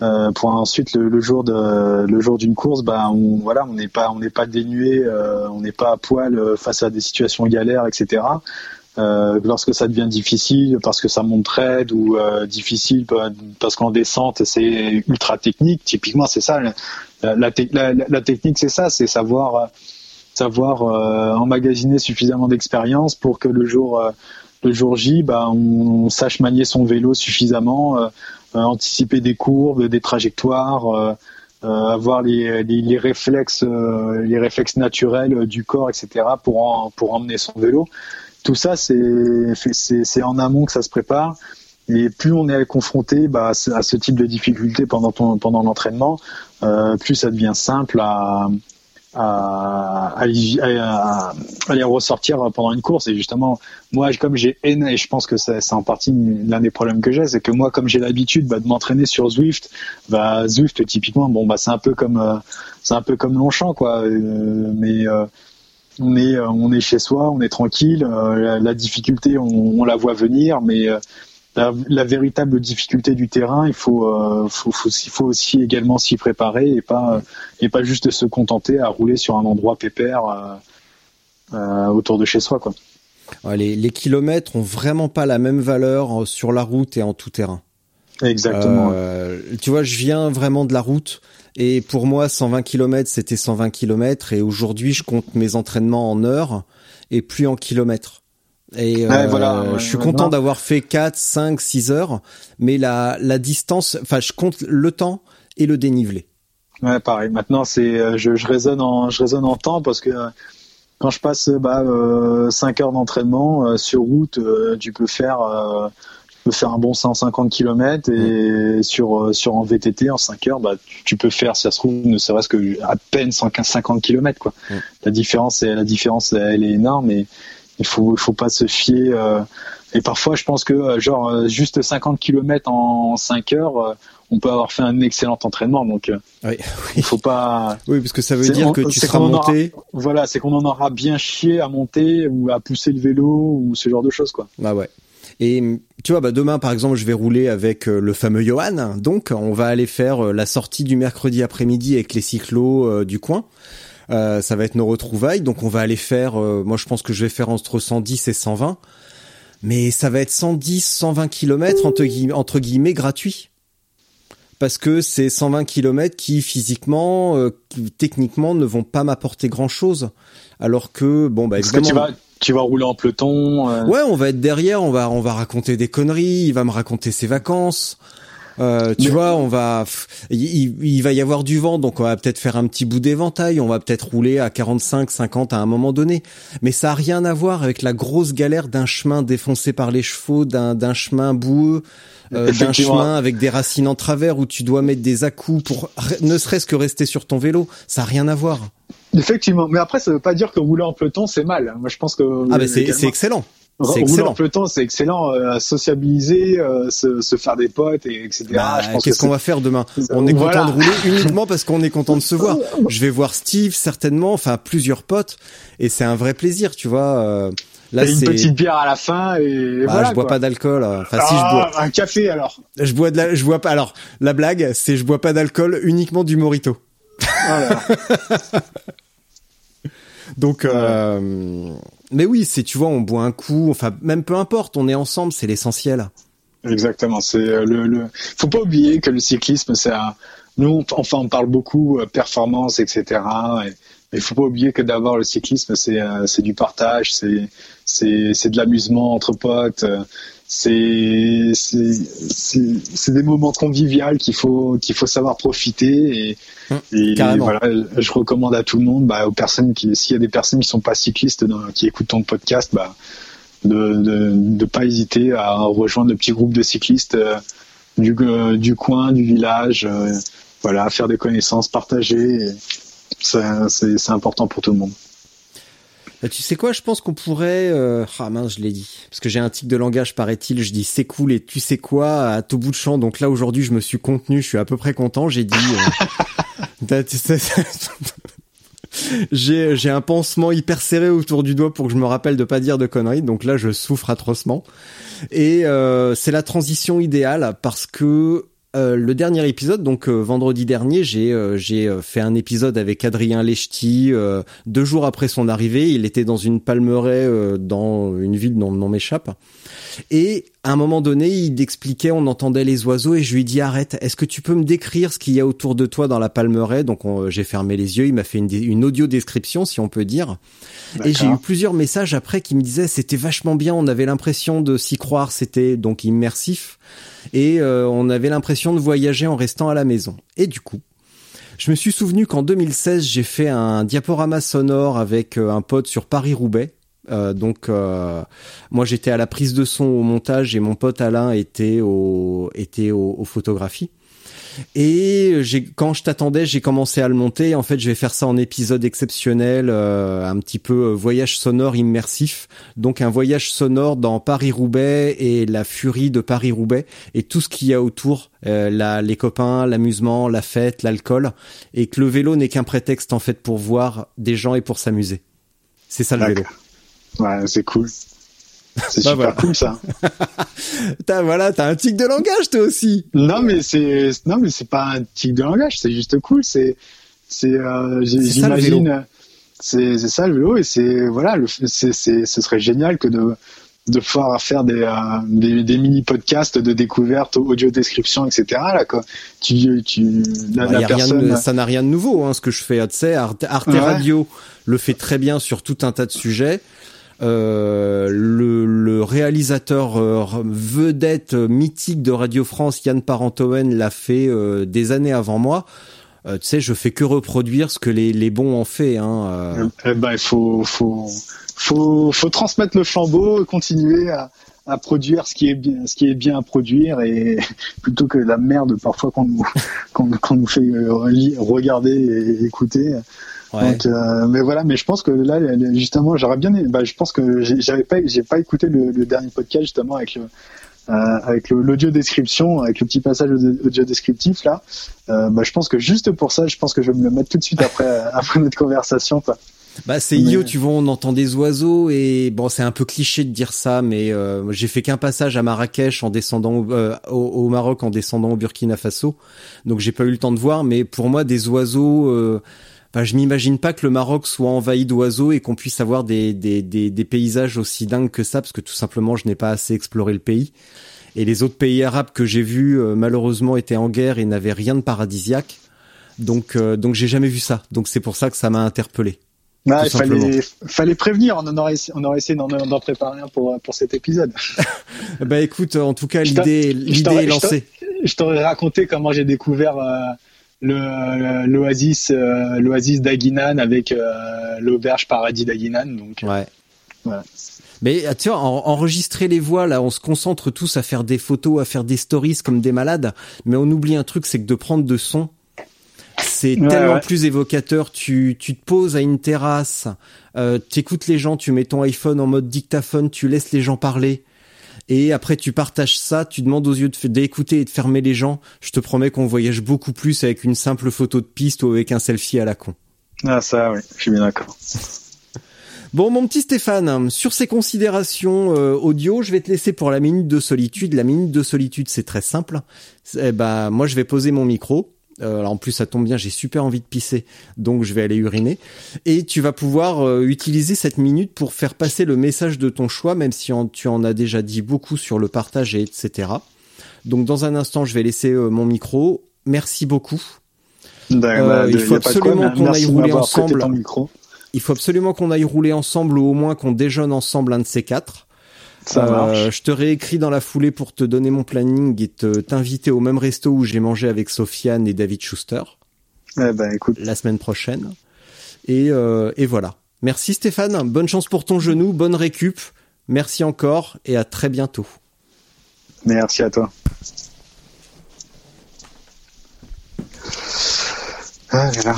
euh, pour ensuite le, jour de le jour d'une course, bah on voilà, on n'est pas on n'est pas dénué, euh, on n'est pas à poil face à des situations galères, etc. lorsque ça devient difficile parce que ça monte raide ou difficile parce qu'en descente c'est ultra technique. Typiquement, c'est ça. La, technique, c'est ça, c'est savoir savoir emmagasiner suffisamment d'expérience pour que le jour le jour J, bah, on, sache manier son vélo suffisamment, euh, euh, anticiper des courbes, des trajectoires, euh, avoir les, les, réflexes, les réflexes naturels du corps, etc. pour pour emmener son vélo. Tout ça, c'est en amont que ça se prépare. Et plus on est confronté bah, à ce type de difficultés pendant pendant l'entraînement, plus ça devient simple à, à, à, à, à, les ressortir pendant une course. Et justement, moi, comme j'ai et je pense que c'est en partie l'un des problèmes que j'ai, c'est que moi, comme j'ai l'habitude bah, de m'entraîner sur Zwift, bah, Zwift, typiquement, bon, bah, c'est un peu comme, euh, c'est un peu comme Longchamp, quoi. Euh, mais euh, on est, on est chez soi, on est tranquille. La, la, difficulté, on, on, la voit venir, mais la, la, véritable difficulté du terrain, il faut, euh, faut, faut, faut aussi également s'y préparer et pas, et pas juste se contenter à rouler sur un endroit pépère euh, euh, autour de chez soi. Quoi. Ouais, les, les, kilomètres ont vraiment pas la même valeur sur la route et en tout terrain. Exactement. Euh, tu vois, je viens vraiment de la route. Et pour moi, 120 km, c'était 120 km. Et aujourd'hui, je compte mes entraînements en heures et plus en kilomètres. Et ouais, voilà, euh, je suis content d'avoir fait 4, 5, 6 heures, mais la, la distance, enfin je compte le temps et le dénivelé. Ouais, pareil. Maintenant, c'est euh, je, je raisonne en je raisonne en temps parce que euh, quand je passe bah, euh, 5 heures d'entraînement sur route, tu peux faire peux faire un bon 150 km et mmh. sur sur en VTT en 5 heures, bah tu, peux faire si ça se trouve ne serait-ce que à peine 150 km quoi. Mmh. La différence la différence elle est énorme et il faut il faut pas se fier euh, et parfois je pense que euh, genre euh, juste 50 km en 5 heures on peut avoir fait un excellent entraînement donc oui, il faut pas oui parce que ça veut dire que tu seras monté voilà c'est qu'on en aura bien chié à monter ou à pousser le vélo ou ce genre de choses quoi bah ouais et tu vois, bah demain par exemple, je vais rouler avec le fameux Johan. Donc, on va aller faire la sortie du mercredi après-midi avec les cyclos du coin. Euh, ça va être nos retrouvailles. Donc on va aller faire, euh, moi je pense que je vais faire entre 110 et 120. Mais ça va être 110, 120 km entre, guillemets, entre guillemets gratuit. Parce que c'est 120 km qui physiquement, euh, techniquement ne vont pas m'apporter grand chose. Alors que, bon, bah évidemment. Tu vas, rouler en peloton. Ouais, on va être derrière, on va, on va raconter des conneries, il va me raconter ses vacances. Euh, tu vois, on va, il, il, va y avoir du vent, donc on va peut-être faire un petit bout d'éventail, on va peut-être rouler à 45, 50 à un moment donné. Mais ça a rien à voir avec la grosse galère d'un chemin défoncé par les chevaux, d'un, d'un chemin boueux, euh, d'un chemin avec des racines en travers où tu dois mettre des à-coups pour ne serait-ce que rester sur ton vélo. Ça a rien à voir. Effectivement, mais après ça veut pas dire que rouler en peloton c'est mal. Moi je pense que ah ben c'est, excellent. Excellent. en peloton, c'est excellent euh, sociabiliser, euh, se, se, faire des potes, et etc. Bah, Qu'est-ce qu'on va faire demain On est content de rouler uniquement parce qu'on est content de se voir. Je vais voir Steve certainement, enfin plusieurs potes, et c'est un vrai plaisir, tu vois. Euh, là, une petite bière à la fin et bah, voilà, je bois pas d'alcool. Enfin, si je bois un café alors. Je bois de la, je bois pas. Alors, la blague, c'est je bois pas d'alcool, uniquement du morito. Voilà. Donc, euh, mais oui, c'est tu vois, on boit un coup, enfin même peu importe, on est ensemble, c'est l'essentiel. Exactement, c'est euh, le, le. Faut pas oublier que le cyclisme, c'est un. Nous, enfin, on parle beaucoup euh, performance, etc. Et, il faut pas oublier que d'abord le cyclisme, c'est c'est du partage, c'est c'est c'est de l'amusement entre potes c'est c'est des moments conviviaux qu'il faut qu'il faut savoir profiter et, mmh, et voilà je recommande à tout le monde bah, aux personnes qui s'il y a des personnes qui sont pas cyclistes qui écoutent ton podcast bah de de, de pas hésiter à rejoindre le petit groupe de cyclistes euh, du euh, du coin du village euh, voilà faire des connaissances partager c'est important pour tout le monde tu sais quoi, je pense qu'on pourrait... Euh... Ah mince, je l'ai dit. Parce que j'ai un tic de langage, paraît-il. Je dis c'est cool et tu sais quoi à tout bout de champ. Donc là, aujourd'hui, je me suis contenu. Je suis à peu près content. J'ai dit... Euh... j'ai j'ai un pansement hyper serré autour du doigt pour que je me rappelle de pas dire de conneries. Donc là, je souffre atrocement. Et euh, c'est la transition idéale parce que euh, le dernier épisode, donc euh, vendredi dernier, j'ai euh, j'ai fait un épisode avec Adrien Lechty. deux jours après son arrivée, il était dans une palmeraie dans une ville dont le nom m'échappe. Et à un moment donné, il expliquait, on entendait les oiseaux et je lui dit arrête, est-ce que tu peux me décrire ce qu'il y a autour de toi dans la palmeraie? Donc j'ai fermé les yeux, il m'a fait une, une audio description si on peut dire. Et j'ai eu plusieurs messages après qui me disaient c'était vachement bien, on avait l'impression de s'y croire, c'était donc immersif et euh, on avait l'impression de voyager en restant à la maison. Et du coup, je me suis souvenu qu'en 2016, j'ai fait un diaporama sonore avec euh, un pote sur Paris-Roubaix. Euh, donc moi j'étais à la prise de son au montage et mon pote Alain était au était au, aux photographies. Et quand je t'attendais, j'ai commencé à le monter. En fait, je vais faire ça en épisode exceptionnel, euh, un petit peu euh, voyage sonore immersif. Donc un voyage sonore dans Paris-Roubaix et la furie de Paris-Roubaix et tout ce qu'il y a autour, euh, les copains, l'amusement, la fête, l'alcool. Et que le vélo n'est qu'un prétexte en fait pour voir des gens et pour s'amuser. C'est ça le vélo. Ouais, c'est cool. C'est Bah super voilà. cool ça. T'as voilà, t'as un tic de langage toi aussi. Non mais c'est non mais c'est pas un tic de langage, c'est juste cool. C'est c'est euh, j'imagine c'est c'est ça le vélo et c'est voilà le c'est c'est ce serait génial que de de pouvoir faire des euh, des, des mini podcasts de découverte audio description etc là quoi. Tu tu la, Bah, la personne de- ça n'a rien de nouveau, hein, ce que je fais. Tu sais, Arte, Arte Ouais. Radio le fait très bien sur tout un tas de sujets. Euh, le, le réalisateur euh, vedette mythique de Radio France, Yann Parentoen, l'a fait euh, des années avant moi. Euh, tu sais, je fais que reproduire ce que les, les bons ont fait. Hein, euh. Eh ben, il faut, faut, faut, faut transmettre le flambeau, continuer à, à produire ce qui est bien, ce qui est bien à produire et plutôt que la merde parfois qu'on nous, qu'on, qu'on nous fait regarder et écouter. Ouais. Donc, euh, mais voilà, mais je pense que là, justement, j'aurais bien, bah, je pense que j'avais pas, j'ai pas écouté le, le dernier podcast justement avec le, euh, avec le- l'audio description, avec le petit passage audio descriptif là. Euh, bah, je pense que juste pour ça, je pense que je vais me le mettre tout de suite après, après notre conversation. Quoi. Bah c'est Mais- idiot, tu vois, on entend des oiseaux et bon, c'est un peu cliché de dire ça, mais euh, j'ai fait qu'un passage à Marrakech en descendant au, euh, au, au Maroc en descendant au Burkina Faso, donc j'ai pas eu le temps de voir. Mais pour moi, des oiseaux, euh, bah, je m'imagine pas que le Maroc soit envahi d'oiseaux et qu'on puisse avoir des, des, des, des paysages aussi dingues que ça, parce que tout simplement, je n'ai pas assez exploré le pays. Et les autres pays arabes que j'ai vus, euh, malheureusement, étaient en guerre et n'avaient rien de paradisiaque. Donc, euh, donc j'ai jamais vu ça. Donc c'est pour ça que ça m'a interpellé. Tout il fallait, fallait prévenir. On en aurait, on aurait essayé d'en, d'en préparer un pour, pour cet épisode. Bah écoute, en tout cas, l'idée, est lancée. Je t'aurais raconté comment j'ai découvert euh, l'oasis, euh, l'oasis d'Aguinan avec euh, l'auberge paradis d'Aguinan. Donc, euh, Ouais. Voilà. Mais ah, tu vois, en- enregistrer les voix là, on se concentre tous à faire des photos, à faire des stories comme des malades, mais on oublie un truc, c'est que de prendre de son, c'est Ouais, tellement ouais. plus évocateur. Tu, tu te poses à une terrasse, euh, t'écoutes les gens, tu mets ton iPhone en mode dictaphone, tu laisses les gens parler. Et après, tu partages ça, tu demandes aux yeux d'écouter et de fermer les gens. Je te promets qu'on voyage beaucoup plus avec une simple photo de piste ou avec un selfie à la con. ah, ça, oui, je suis bien d'accord. Bon, mon petit Stéphane, sur ces considérations euh, audio, je vais te laisser pour la minute de solitude. La minute de solitude, c'est très simple. Eh ben, moi, je vais poser mon micro. Euh, alors, en plus, ça tombe bien, j'ai super envie de pisser, donc je vais aller uriner. Et tu vas pouvoir euh, utiliser cette minute pour faire passer le message de ton choix, même si en- tu en as déjà dit beaucoup sur le partage et etc. Donc, dans un instant, je vais laisser euh, mon micro. Merci beaucoup. Euh, bah, il faut absolument qu'on aille rouler ensemble. Il faut absolument qu'on aille rouler ensemble ou au moins qu'on déjeune ensemble un de ces quatre. Ça Euh, je te réécris dans la foulée pour te donner mon planning et te t'inviter au même resto où j'ai mangé avec Sofiane et David Schuster Eh ben, écoute, la semaine prochaine. Et, euh, et voilà. Merci Stéphane. Bonne chance pour ton genou. Bonne récup. Merci encore et à très bientôt. merci à toi. Ah là là.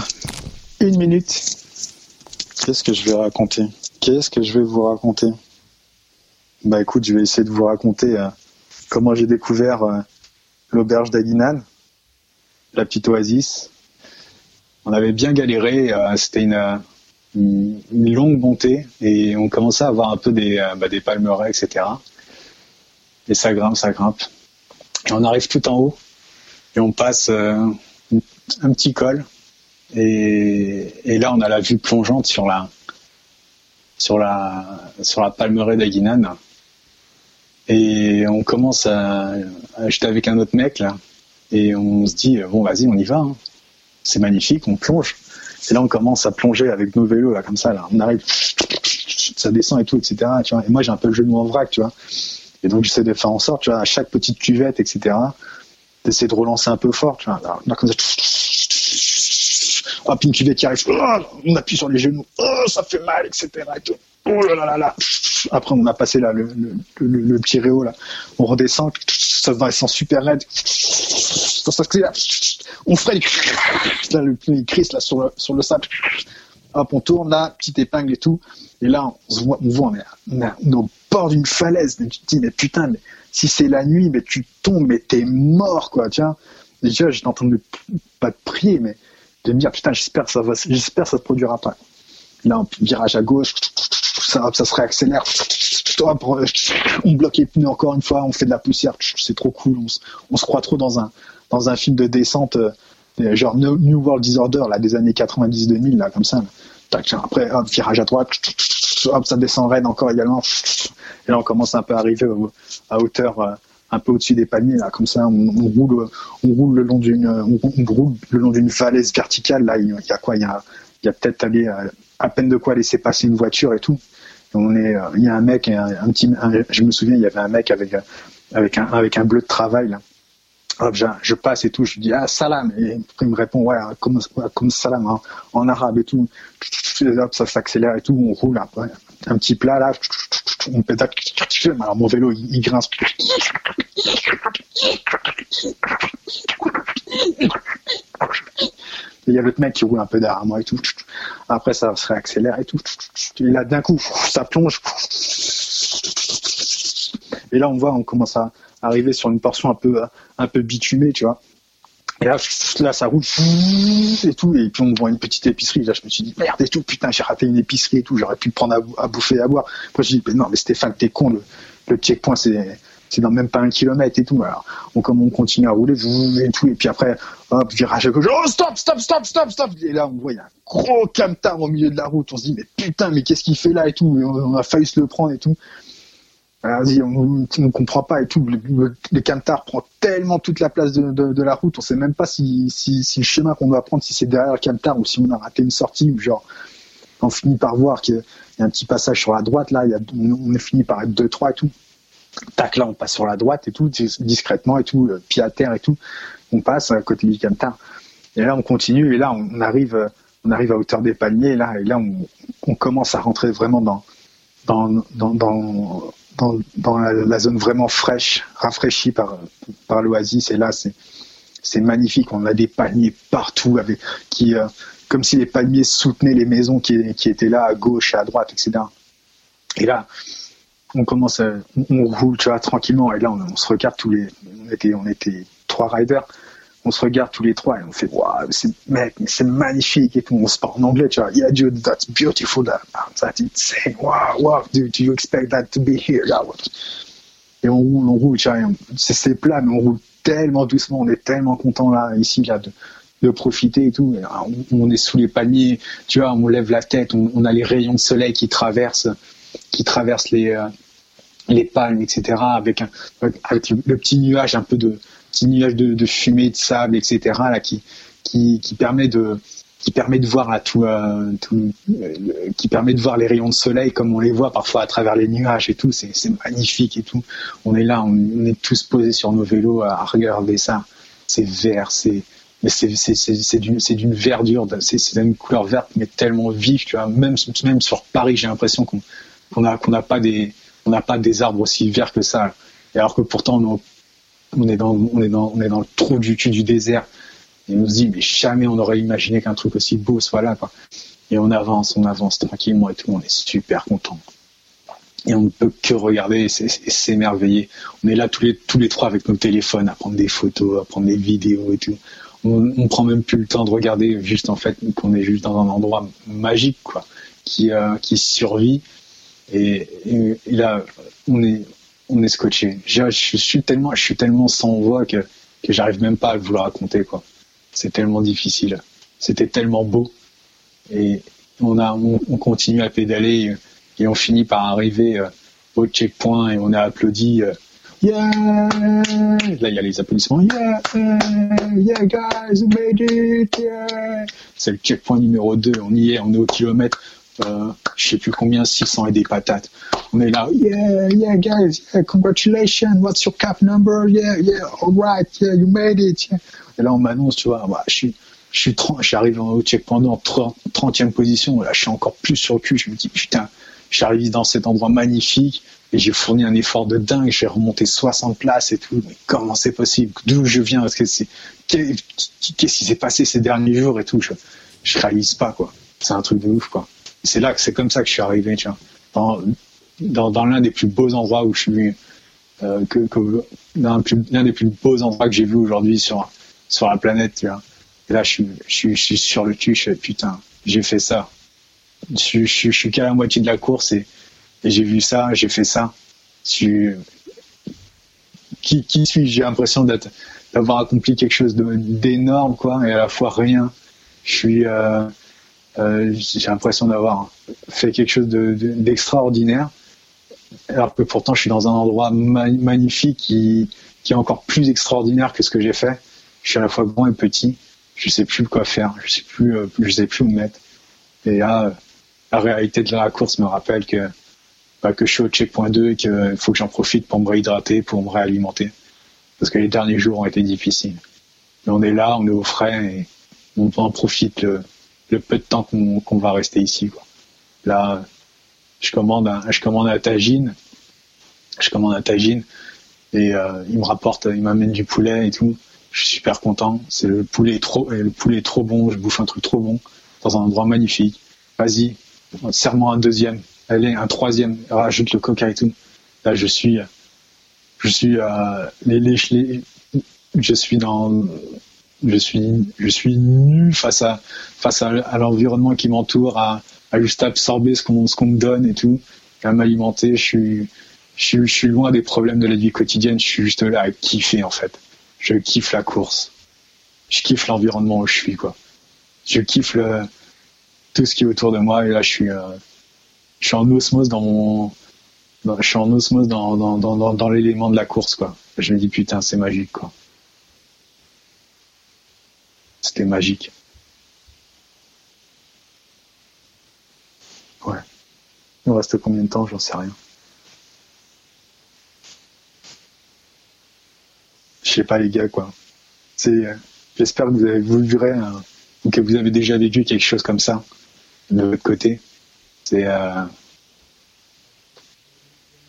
Une minute. Qu'est-ce que je vais raconter? Qu'est-ce que je vais vous raconter? Bah écoute, je vais essayer de vous raconter euh, comment j'ai découvert euh, l'auberge d'Aguinan, la petite oasis. On avait bien galéré, euh, c'était une, longue montée et on commençait à avoir un peu des, bah, palmeraies, etc. Et ça grimpe, ça grimpe. Et on arrive tout en haut et on passe un petit col et, là on a la vue plongeante sur la sur la sur la palmeraie d'Aguinan et on commence à, à j'étais avec un autre mec là. Et on se dit bon vas-y on y va hein. c'est magnifique on plonge. Et là on commence à plonger avec nos vélos là comme ça là. On arrive ça descend et tout etc tu vois. Et moi j'ai un peu le genou en vrac tu vois. Et donc j'essaie de faire en sorte tu vois à chaque petite cuvette etc d'essayer de relancer un peu fort tu vois. Là, comme ça une cuvette qui arrive oh, on appuie sur les genoux oh ça fait mal etc oh là là là après on a passé là le, petit réo là on redescend ça descend super raide. On freine, là, le crisse là sur le, sur le sable. Hop, on tourne là, petite épingle et tout. Et là, on se voit, on voit, on est, on est- au bord d'une falaise. Mais tu te dis, mais putain, mais si c'est la nuit, mais tu tombes, mais t'es mort, quoi, tiens. Vois, j'étais en train de, pas de prier, mais de me dire, putain, j'espère ça va, j'espère ça se produira pas. Là, un virage à gauche, ça, ça se réaccélère. On bloque les pneus encore une fois, on fait de la poussière, c'est trop cool. On, se- on se croit trop dans un, dans un film de descente, euh, genre New World Disorder, là, des années 90-2000, là, comme ça. après, hop, virage à droite, hop, ça descend raide encore également. Et là, on commence un peu à arriver à hauteur, euh, un peu au-dessus des palmiers, là, comme ça, on, roule, on roule le long d'une, on, on roule le long d'une falaise verticale, là, il y a quoi, il y a, il y a peut-être euh, à peine de quoi laisser passer une voiture et tout. On est, euh, il y a un mec, un, petit, je me souviens, il y avait un mec avec, euh, avec un, bleu de travail. Hop, je, passe et tout, je dis ah salam et il me répond ouais comme ouais, comme salam hein, en arabe et tout. Hop, ça s'accélère et tout, on roule après un petit plat là, on pédale. Alors mon vélo il, grince. Il y a l'autre mec qui roule un peu derrière moi et tout. Après ça se réaccélère et tout. Et là d'un coup ça plonge. Et là on voit on commence à arriver sur une portion un peu un peu bitumée, tu vois. Et là, là, ça roule et tout, et puis on voit une petite épicerie. Là, je me suis dit merde et tout, putain, j'ai raté une épicerie et tout. J'aurais pu prendre à, bou- à bouffer et à boire. Après, je dis mais non, mais Stéphane, t'es con. Le, le checkpoint, c'est c'est dans même pas un kilomètre et tout. Alors, on, comme on continue à rouler et tout, et puis après, hop, virage à gauche. Oh stop, stop, stop, stop, stop. Et là, on voit il y a un gros camtar au milieu de la route. On se dit mais putain, mais qu'est-ce qu'il fait là et tout. Et on a failli se le prendre et tout. Vas-y, on ne comprend pas et tout. Le, le, camtar prend tellement toute la place de, la route. On sait même pas si, le chemin qu'on doit prendre, si c'est derrière le camtar ou si on a raté une sortie ou genre on finit par voir qu'il y a un petit passage sur la droite là. On, est fini par être deux trois et tout. Tac, là on passe sur la droite et tout dis- discrètement et tout, euh, pied à terre et tout. On passe à côté du camtar. Et là on continue et là on arrive, on arrive à hauteur des palmiers là et là on, commence à rentrer vraiment dans, dans, dans, dans, la, zone vraiment fraîche, rafraîchie par, par l'oasis. Et là, c'est, magnifique. On a des palmiers partout, avec, qui, euh, comme si les palmiers soutenaient les maisons qui, qui étaient là à gauche, à droite, etc. Et là, on commence, à, on, on roule, tu vois, tranquillement. Et là, on, on se regarde tous les, on était, on était trois riders. On se regarde tous les trois et on fait, waouh, c'est, mec, mais c'est magnifique et tout. On se parle en anglais, tu vois. Yeah, dude, that's beautiful. That, that's insane. Wow, wow, do you expect that to be here? Yeah, Et on roule, on roule, tu vois. C'est, plat, mais on roule tellement doucement. On est tellement content là, ici, de, de profiter et tout. Ah, on, est sous les palmiers, tu vois, on lève la tête, on, a les rayons de soleil qui traversent, qui traversent les, euh, les palmes, etc. Avec, avec le petit nuage un peu de petit nuage de, fumée, de sable, etc. là qui qui, qui permet de qui permet de voir là tout, euh, euh, qui permet de voir les rayons de soleil comme on les voit parfois à travers les nuages et tout. C'est magnifique et tout. On est là, on, est tous posés sur nos vélos à, regarder ça. C'est vert, c'est c'est c'est d'une d'une verdure, c'est d'une couleur verte mais tellement vive, tu vois. Même même sur Paris, j'ai l'impression qu'on qu'on a qu'on n'a pas des on n'a pas des arbres aussi verts que ça. Et alors que pourtant on, on est dans le trou du cul du désert. Et on se dit mais jamais on aurait imaginé qu'un truc aussi beau soit là quoi. Et on avance, on avance tranquillement et tout, on est super content. Et on ne peut que regarder et s'é- et s'émerveiller. On est là tous les tous les trois avec nos téléphones à prendre des photos, à prendre des vidéos et tout. On, on prend même plus le temps de regarder, juste en fait qu'on est juste dans un endroit magique quoi, qui euh, qui survit et- et là, on est, on est scotché. Je, suis tellement, je suis tellement sans voix que, j'arrive même pas à vous le raconter, quoi. C'est tellement difficile. C'était tellement beau. Et on a, on, on continue à pédaler et, et on finit par arriver euh, au checkpoint et on a applaudi. euh, Yeah! Là, il y a les applaudissements. Yeah! Yeah, guys, we made it! Yeah! C'est le checkpoint numéro 2. On y est, on est au kilomètre euh, je sais plus combien, 600 et des patates. On est là, yeah, yeah, guys, congratulations, what's your cap number? Yeah, yeah, all right, yeah, you made it. Et là, on m'annonce, tu vois, bah, je suis, je suis, 30 je suis arrivé au checkpoint en 30, 30e position. Là, je suis encore plus sur le cul. Je me dis, putain, j'arrive dans cet endroit magnifique et j'ai fourni un effort de dingue. J'ai remonté 60 places et tout. Mais comment c'est possible? D'où je viens? Qu'est-ce qui s'est passé ces derniers jours et tout? Je, je réalise pas quoi. C'est un truc de ouf quoi. C'est là que c'est comme ça que je suis arrivé. Tu vois. Dans, dans, dans l'un des plus beaux endroits où je suis, euh, que, que l'un des plus beaux endroits que j'ai vu aujourd'hui sur sur la planète. Tu vois. Et là, je suis, je suis, je suis sur le cul. Je fais putain, j'ai fait ça. Je, je, je suis qu'à la moitié de la course et, et j'ai vu ça, j'ai fait ça. Je, qui, qui suis-je? J'ai l'impression d'être d'avoir accompli quelque chose d'énorme, quoi, et à la fois rien. Je suis, euh, j'ai l'impression d'avoir fait quelque chose de- de- d'extraordinaire, alors que pourtant je suis dans un endroit ma- magnifique qui, qui est encore plus extraordinaire que ce que j'ai fait. Je suis à la fois grand et petit. Je sais plus quoi faire. Je sais plus, euh, je sais plus où me mettre. Et là, euh, la réalité de la course me rappelle que bah, que je suis au checkpoint 2 et qu'il faut que j'en profite pour me réhydrater, pour me réalimenter. Parce que les derniers jours ont été difficiles. Mais on est là, on est au frais et on en profite le, le peu de temps qu'on va rester ici. Là, je commande un, je commande un tagine, je commande un tagine et euh, il me rapporte, il m'amène du poulet et tout. Je suis super content. C'est le poulet est trop, le poulet trop bon. Je bouffe un truc trop bon dans un endroit magnifique. Vas-y, serre-moi un deuxième. Allez, un troisième. Rajoute le coca et tout. Là, je suis, je suis, euh, je suis dans, je suis, je suis nu face à, face à, l'environnement qui m'entoure, à, juste absorber ce qu'on, qu'on me donne et tout, à m'alimenter. Je suis, je je suis loin des problèmes de la vie quotidienne. Je suis juste là à kiffer en fait. Je kiffe la course. Je kiffe l'environnement où je suis quoi. Je kiffe tout ce qui est autour de moi et là je suis, euh, je suis en osmose dans mon, je suis en osmose dans, dans, dans, dans l'élément de la course quoi. Je me dis putain c'est magique quoi. C'était magique. Ouais. Il nous reste combien de temps? J'en sais rien. Je sais pas les gars quoi. C'est, euh, j'espère que vous avez vivrez un- ou que vous avez déjà vécu quelque chose comme ça de votre côté. C'est euh,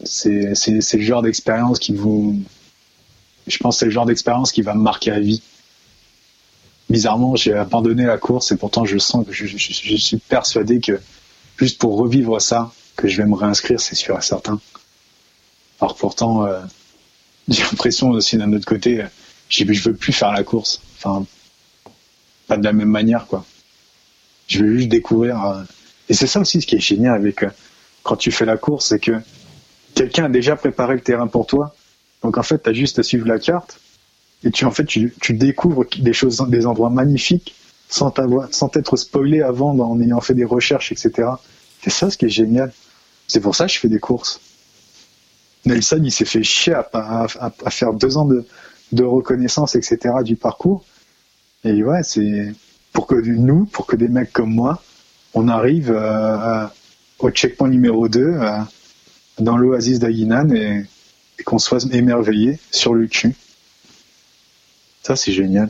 c'est le genre d'expérience qui vous je pense c'est le genre d'expérience qui va me marquer à vie. Bizarrement, j'ai abandonné la course et pourtant je sens que je, je- je- je suis persuadé que juste pour revivre ça, que je vais me réinscrire, c'est sûr et certain. Alors pourtant, euh, j'ai l'impression aussi d'un autre côté, j'ai- je veux plus faire la course. Enfin, pas de la même manière, quoi. Je veux juste découvrir. euh, Et c'est ça aussi ce qui est génial avec euh, quand tu fais la course, c'est que quelqu'un a déjà préparé le terrain pour toi. Donc en fait, tu as juste à suivre la carte et tu en fait tu, découvres des choses, des endroits magnifiques sans t'avoir, sans t'être spoilé avant en ayant fait des recherches, etc. C'est ça ce qui est génial. C'est pour ça que je fais des courses. Nelson, il s'est fait chier à, faire deux ans de, reconnaissance, etc. du parcours. Et ouais, c'est pour que nous, pour que des mecs comme moi, on arrive euh, au checkpoint numéro 2 euh, dans l'oasis d'Aguinan et, et qu'on soit émerveillé sur le cul. Ça, c'est génial.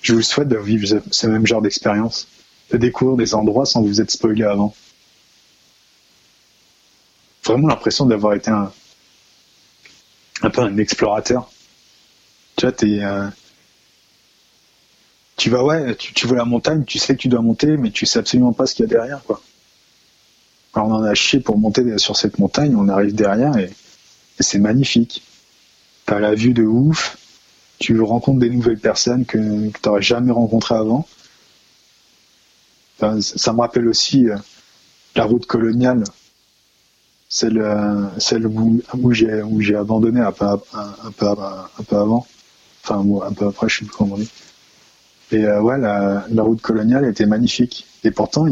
Je vous souhaite de vivre ce, même genre d'expérience, de découvrir des endroits sans vous être spoilé avant. Vraiment l'impression d'avoir été un, un peu un explorateur. Tu vois, euh, tu vas, ouais, tu, vois la montagne, tu sais que tu dois monter, mais tu sais absolument pas ce qu'il y a derrière, quoi. On en a chié pour monter sur cette montagne, on arrive derrière et, et c'est magnifique. T'as la vue de ouf, tu rencontres des nouvelles personnes que, que tu n'aurais jamais rencontrées avant. Ça me rappelle aussi euh, la route coloniale, celle, euh, où, j'ai abandonné un peu, avant, enfin un peu après, je sais plus comment on dit. Et euh, ouais, la, route coloniale était magnifique. Et pourtant,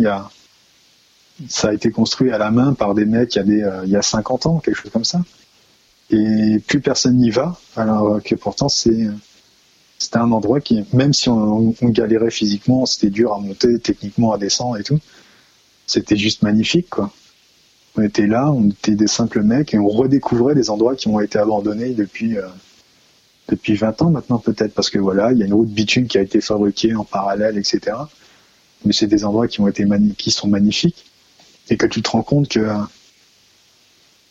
ça a été construit à la main par des mecs il y a, euh, il y a 50 ans, quelque chose comme ça. Et plus personne n'y va, alors que pourtant c'est c'était un endroit qui, même si on, galérait physiquement, c'était dur à monter, techniquement à descendre et tout, c'était juste magnifique quoi. On était là, on était des simples mecs et on redécouvrait des endroits qui ont été abandonnés depuis euh, depuis 20 ans maintenant peut-être parce que voilà, il y a une route bitume qui a été fabriquée en parallèle, etc. Mais c'est des endroits qui ont été qui sont magnifiques. et que tu te rends compte que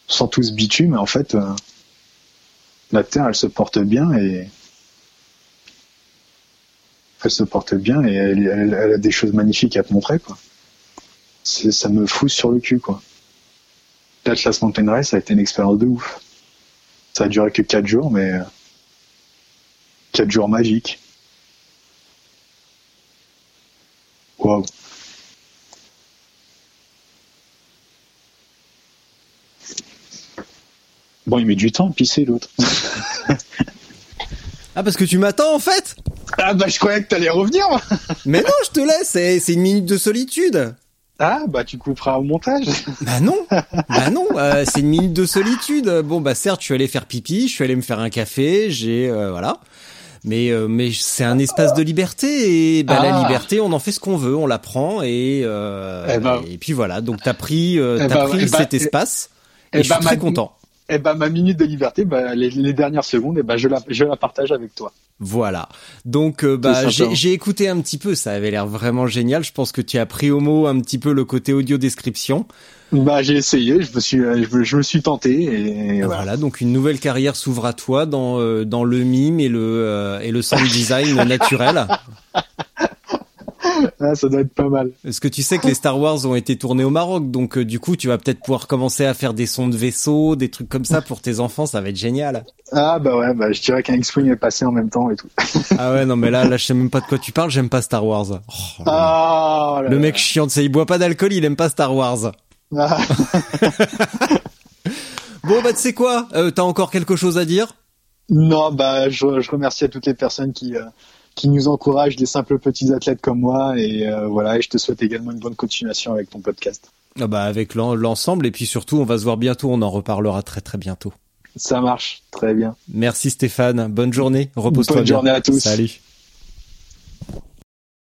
euh, sans tout ce bitume, en fait, euh, la Terre, elle se porte bien et elle se porte bien et elle, a des choses magnifiques à te montrer, quoi. Ça me fout sur le cul, quoi. L'Atlas Mountain Race, ça a été une expérience de ouf. Ça a duré que 4 jours, mais euh, 4 jours magiques. Waouh. Bon, il met du temps à pisser l'autre. Ah parce que tu m'attends en fait Ah bah je croyais que t'allais revenir. moi. Mais non, je te laisse, c'est une minute de solitude. Ah bah tu couperas au montage. Bah non, bah non, euh, c'est une minute de solitude. Bon bah certes, je suis allé faire pipi, je suis allé me faire un café, j'ai euh, voilà. Mais euh, mais c'est un espace de liberté et bah la Ah. liberté, on en fait ce qu'on veut, on la prend et euh, Eh ben. et puis voilà. Donc t'as pris euh, Eh t'as ben, pris eh ben, cet eh- espace et, je suis très content. Et bah ma minute de liberté, bah les, les dernières secondes, et bah je la je la partage avec toi. Voilà. Donc euh, bah j'ai écouté un petit peu, ça avait l'air vraiment génial. Je pense que tu as pris au mot un petit peu le côté audio description. Bah j'ai essayé, je me suis euh, je me, je me suis tenté Et voilà. voilà, donc une nouvelle carrière s'ouvre à toi dans euh, dans le mime et le euh, et le sound design naturel. Ah, ça doit être pas mal. Parce que tu sais que les Star Wars ont été tournés au Maroc, donc euh, du coup tu vas peut-être pouvoir commencer à faire des sons de vaisseau, des trucs comme ça pour tes enfants, ça va être génial. Ah bah ouais, bah je dirais qu'un X-Wing est passé en même temps et tout. Ah ouais non mais là là je sais même pas de quoi tu parles, j'aime pas Star Wars. Oh, Ah là le là. mec chiant, tu sais, il boit pas d'alcool, il aime pas Star Wars. Ah. Bon bah tu sais quoi, euh, t'as encore quelque chose à dire? Non, bah je, je remercie à toutes les personnes qui euh, qui nous encouragent, des simples petits athlètes comme moi et euh, voilà, et je te souhaite également une bonne continuation avec ton podcast. Ah bah avec l'en- l'ensemble et puis surtout on va se voir bientôt, on en reparlera très très bientôt. Ça marche, très bien. Merci Stéphane, bonne journée, repose-toi Bonne bien. journée à tous. Salut.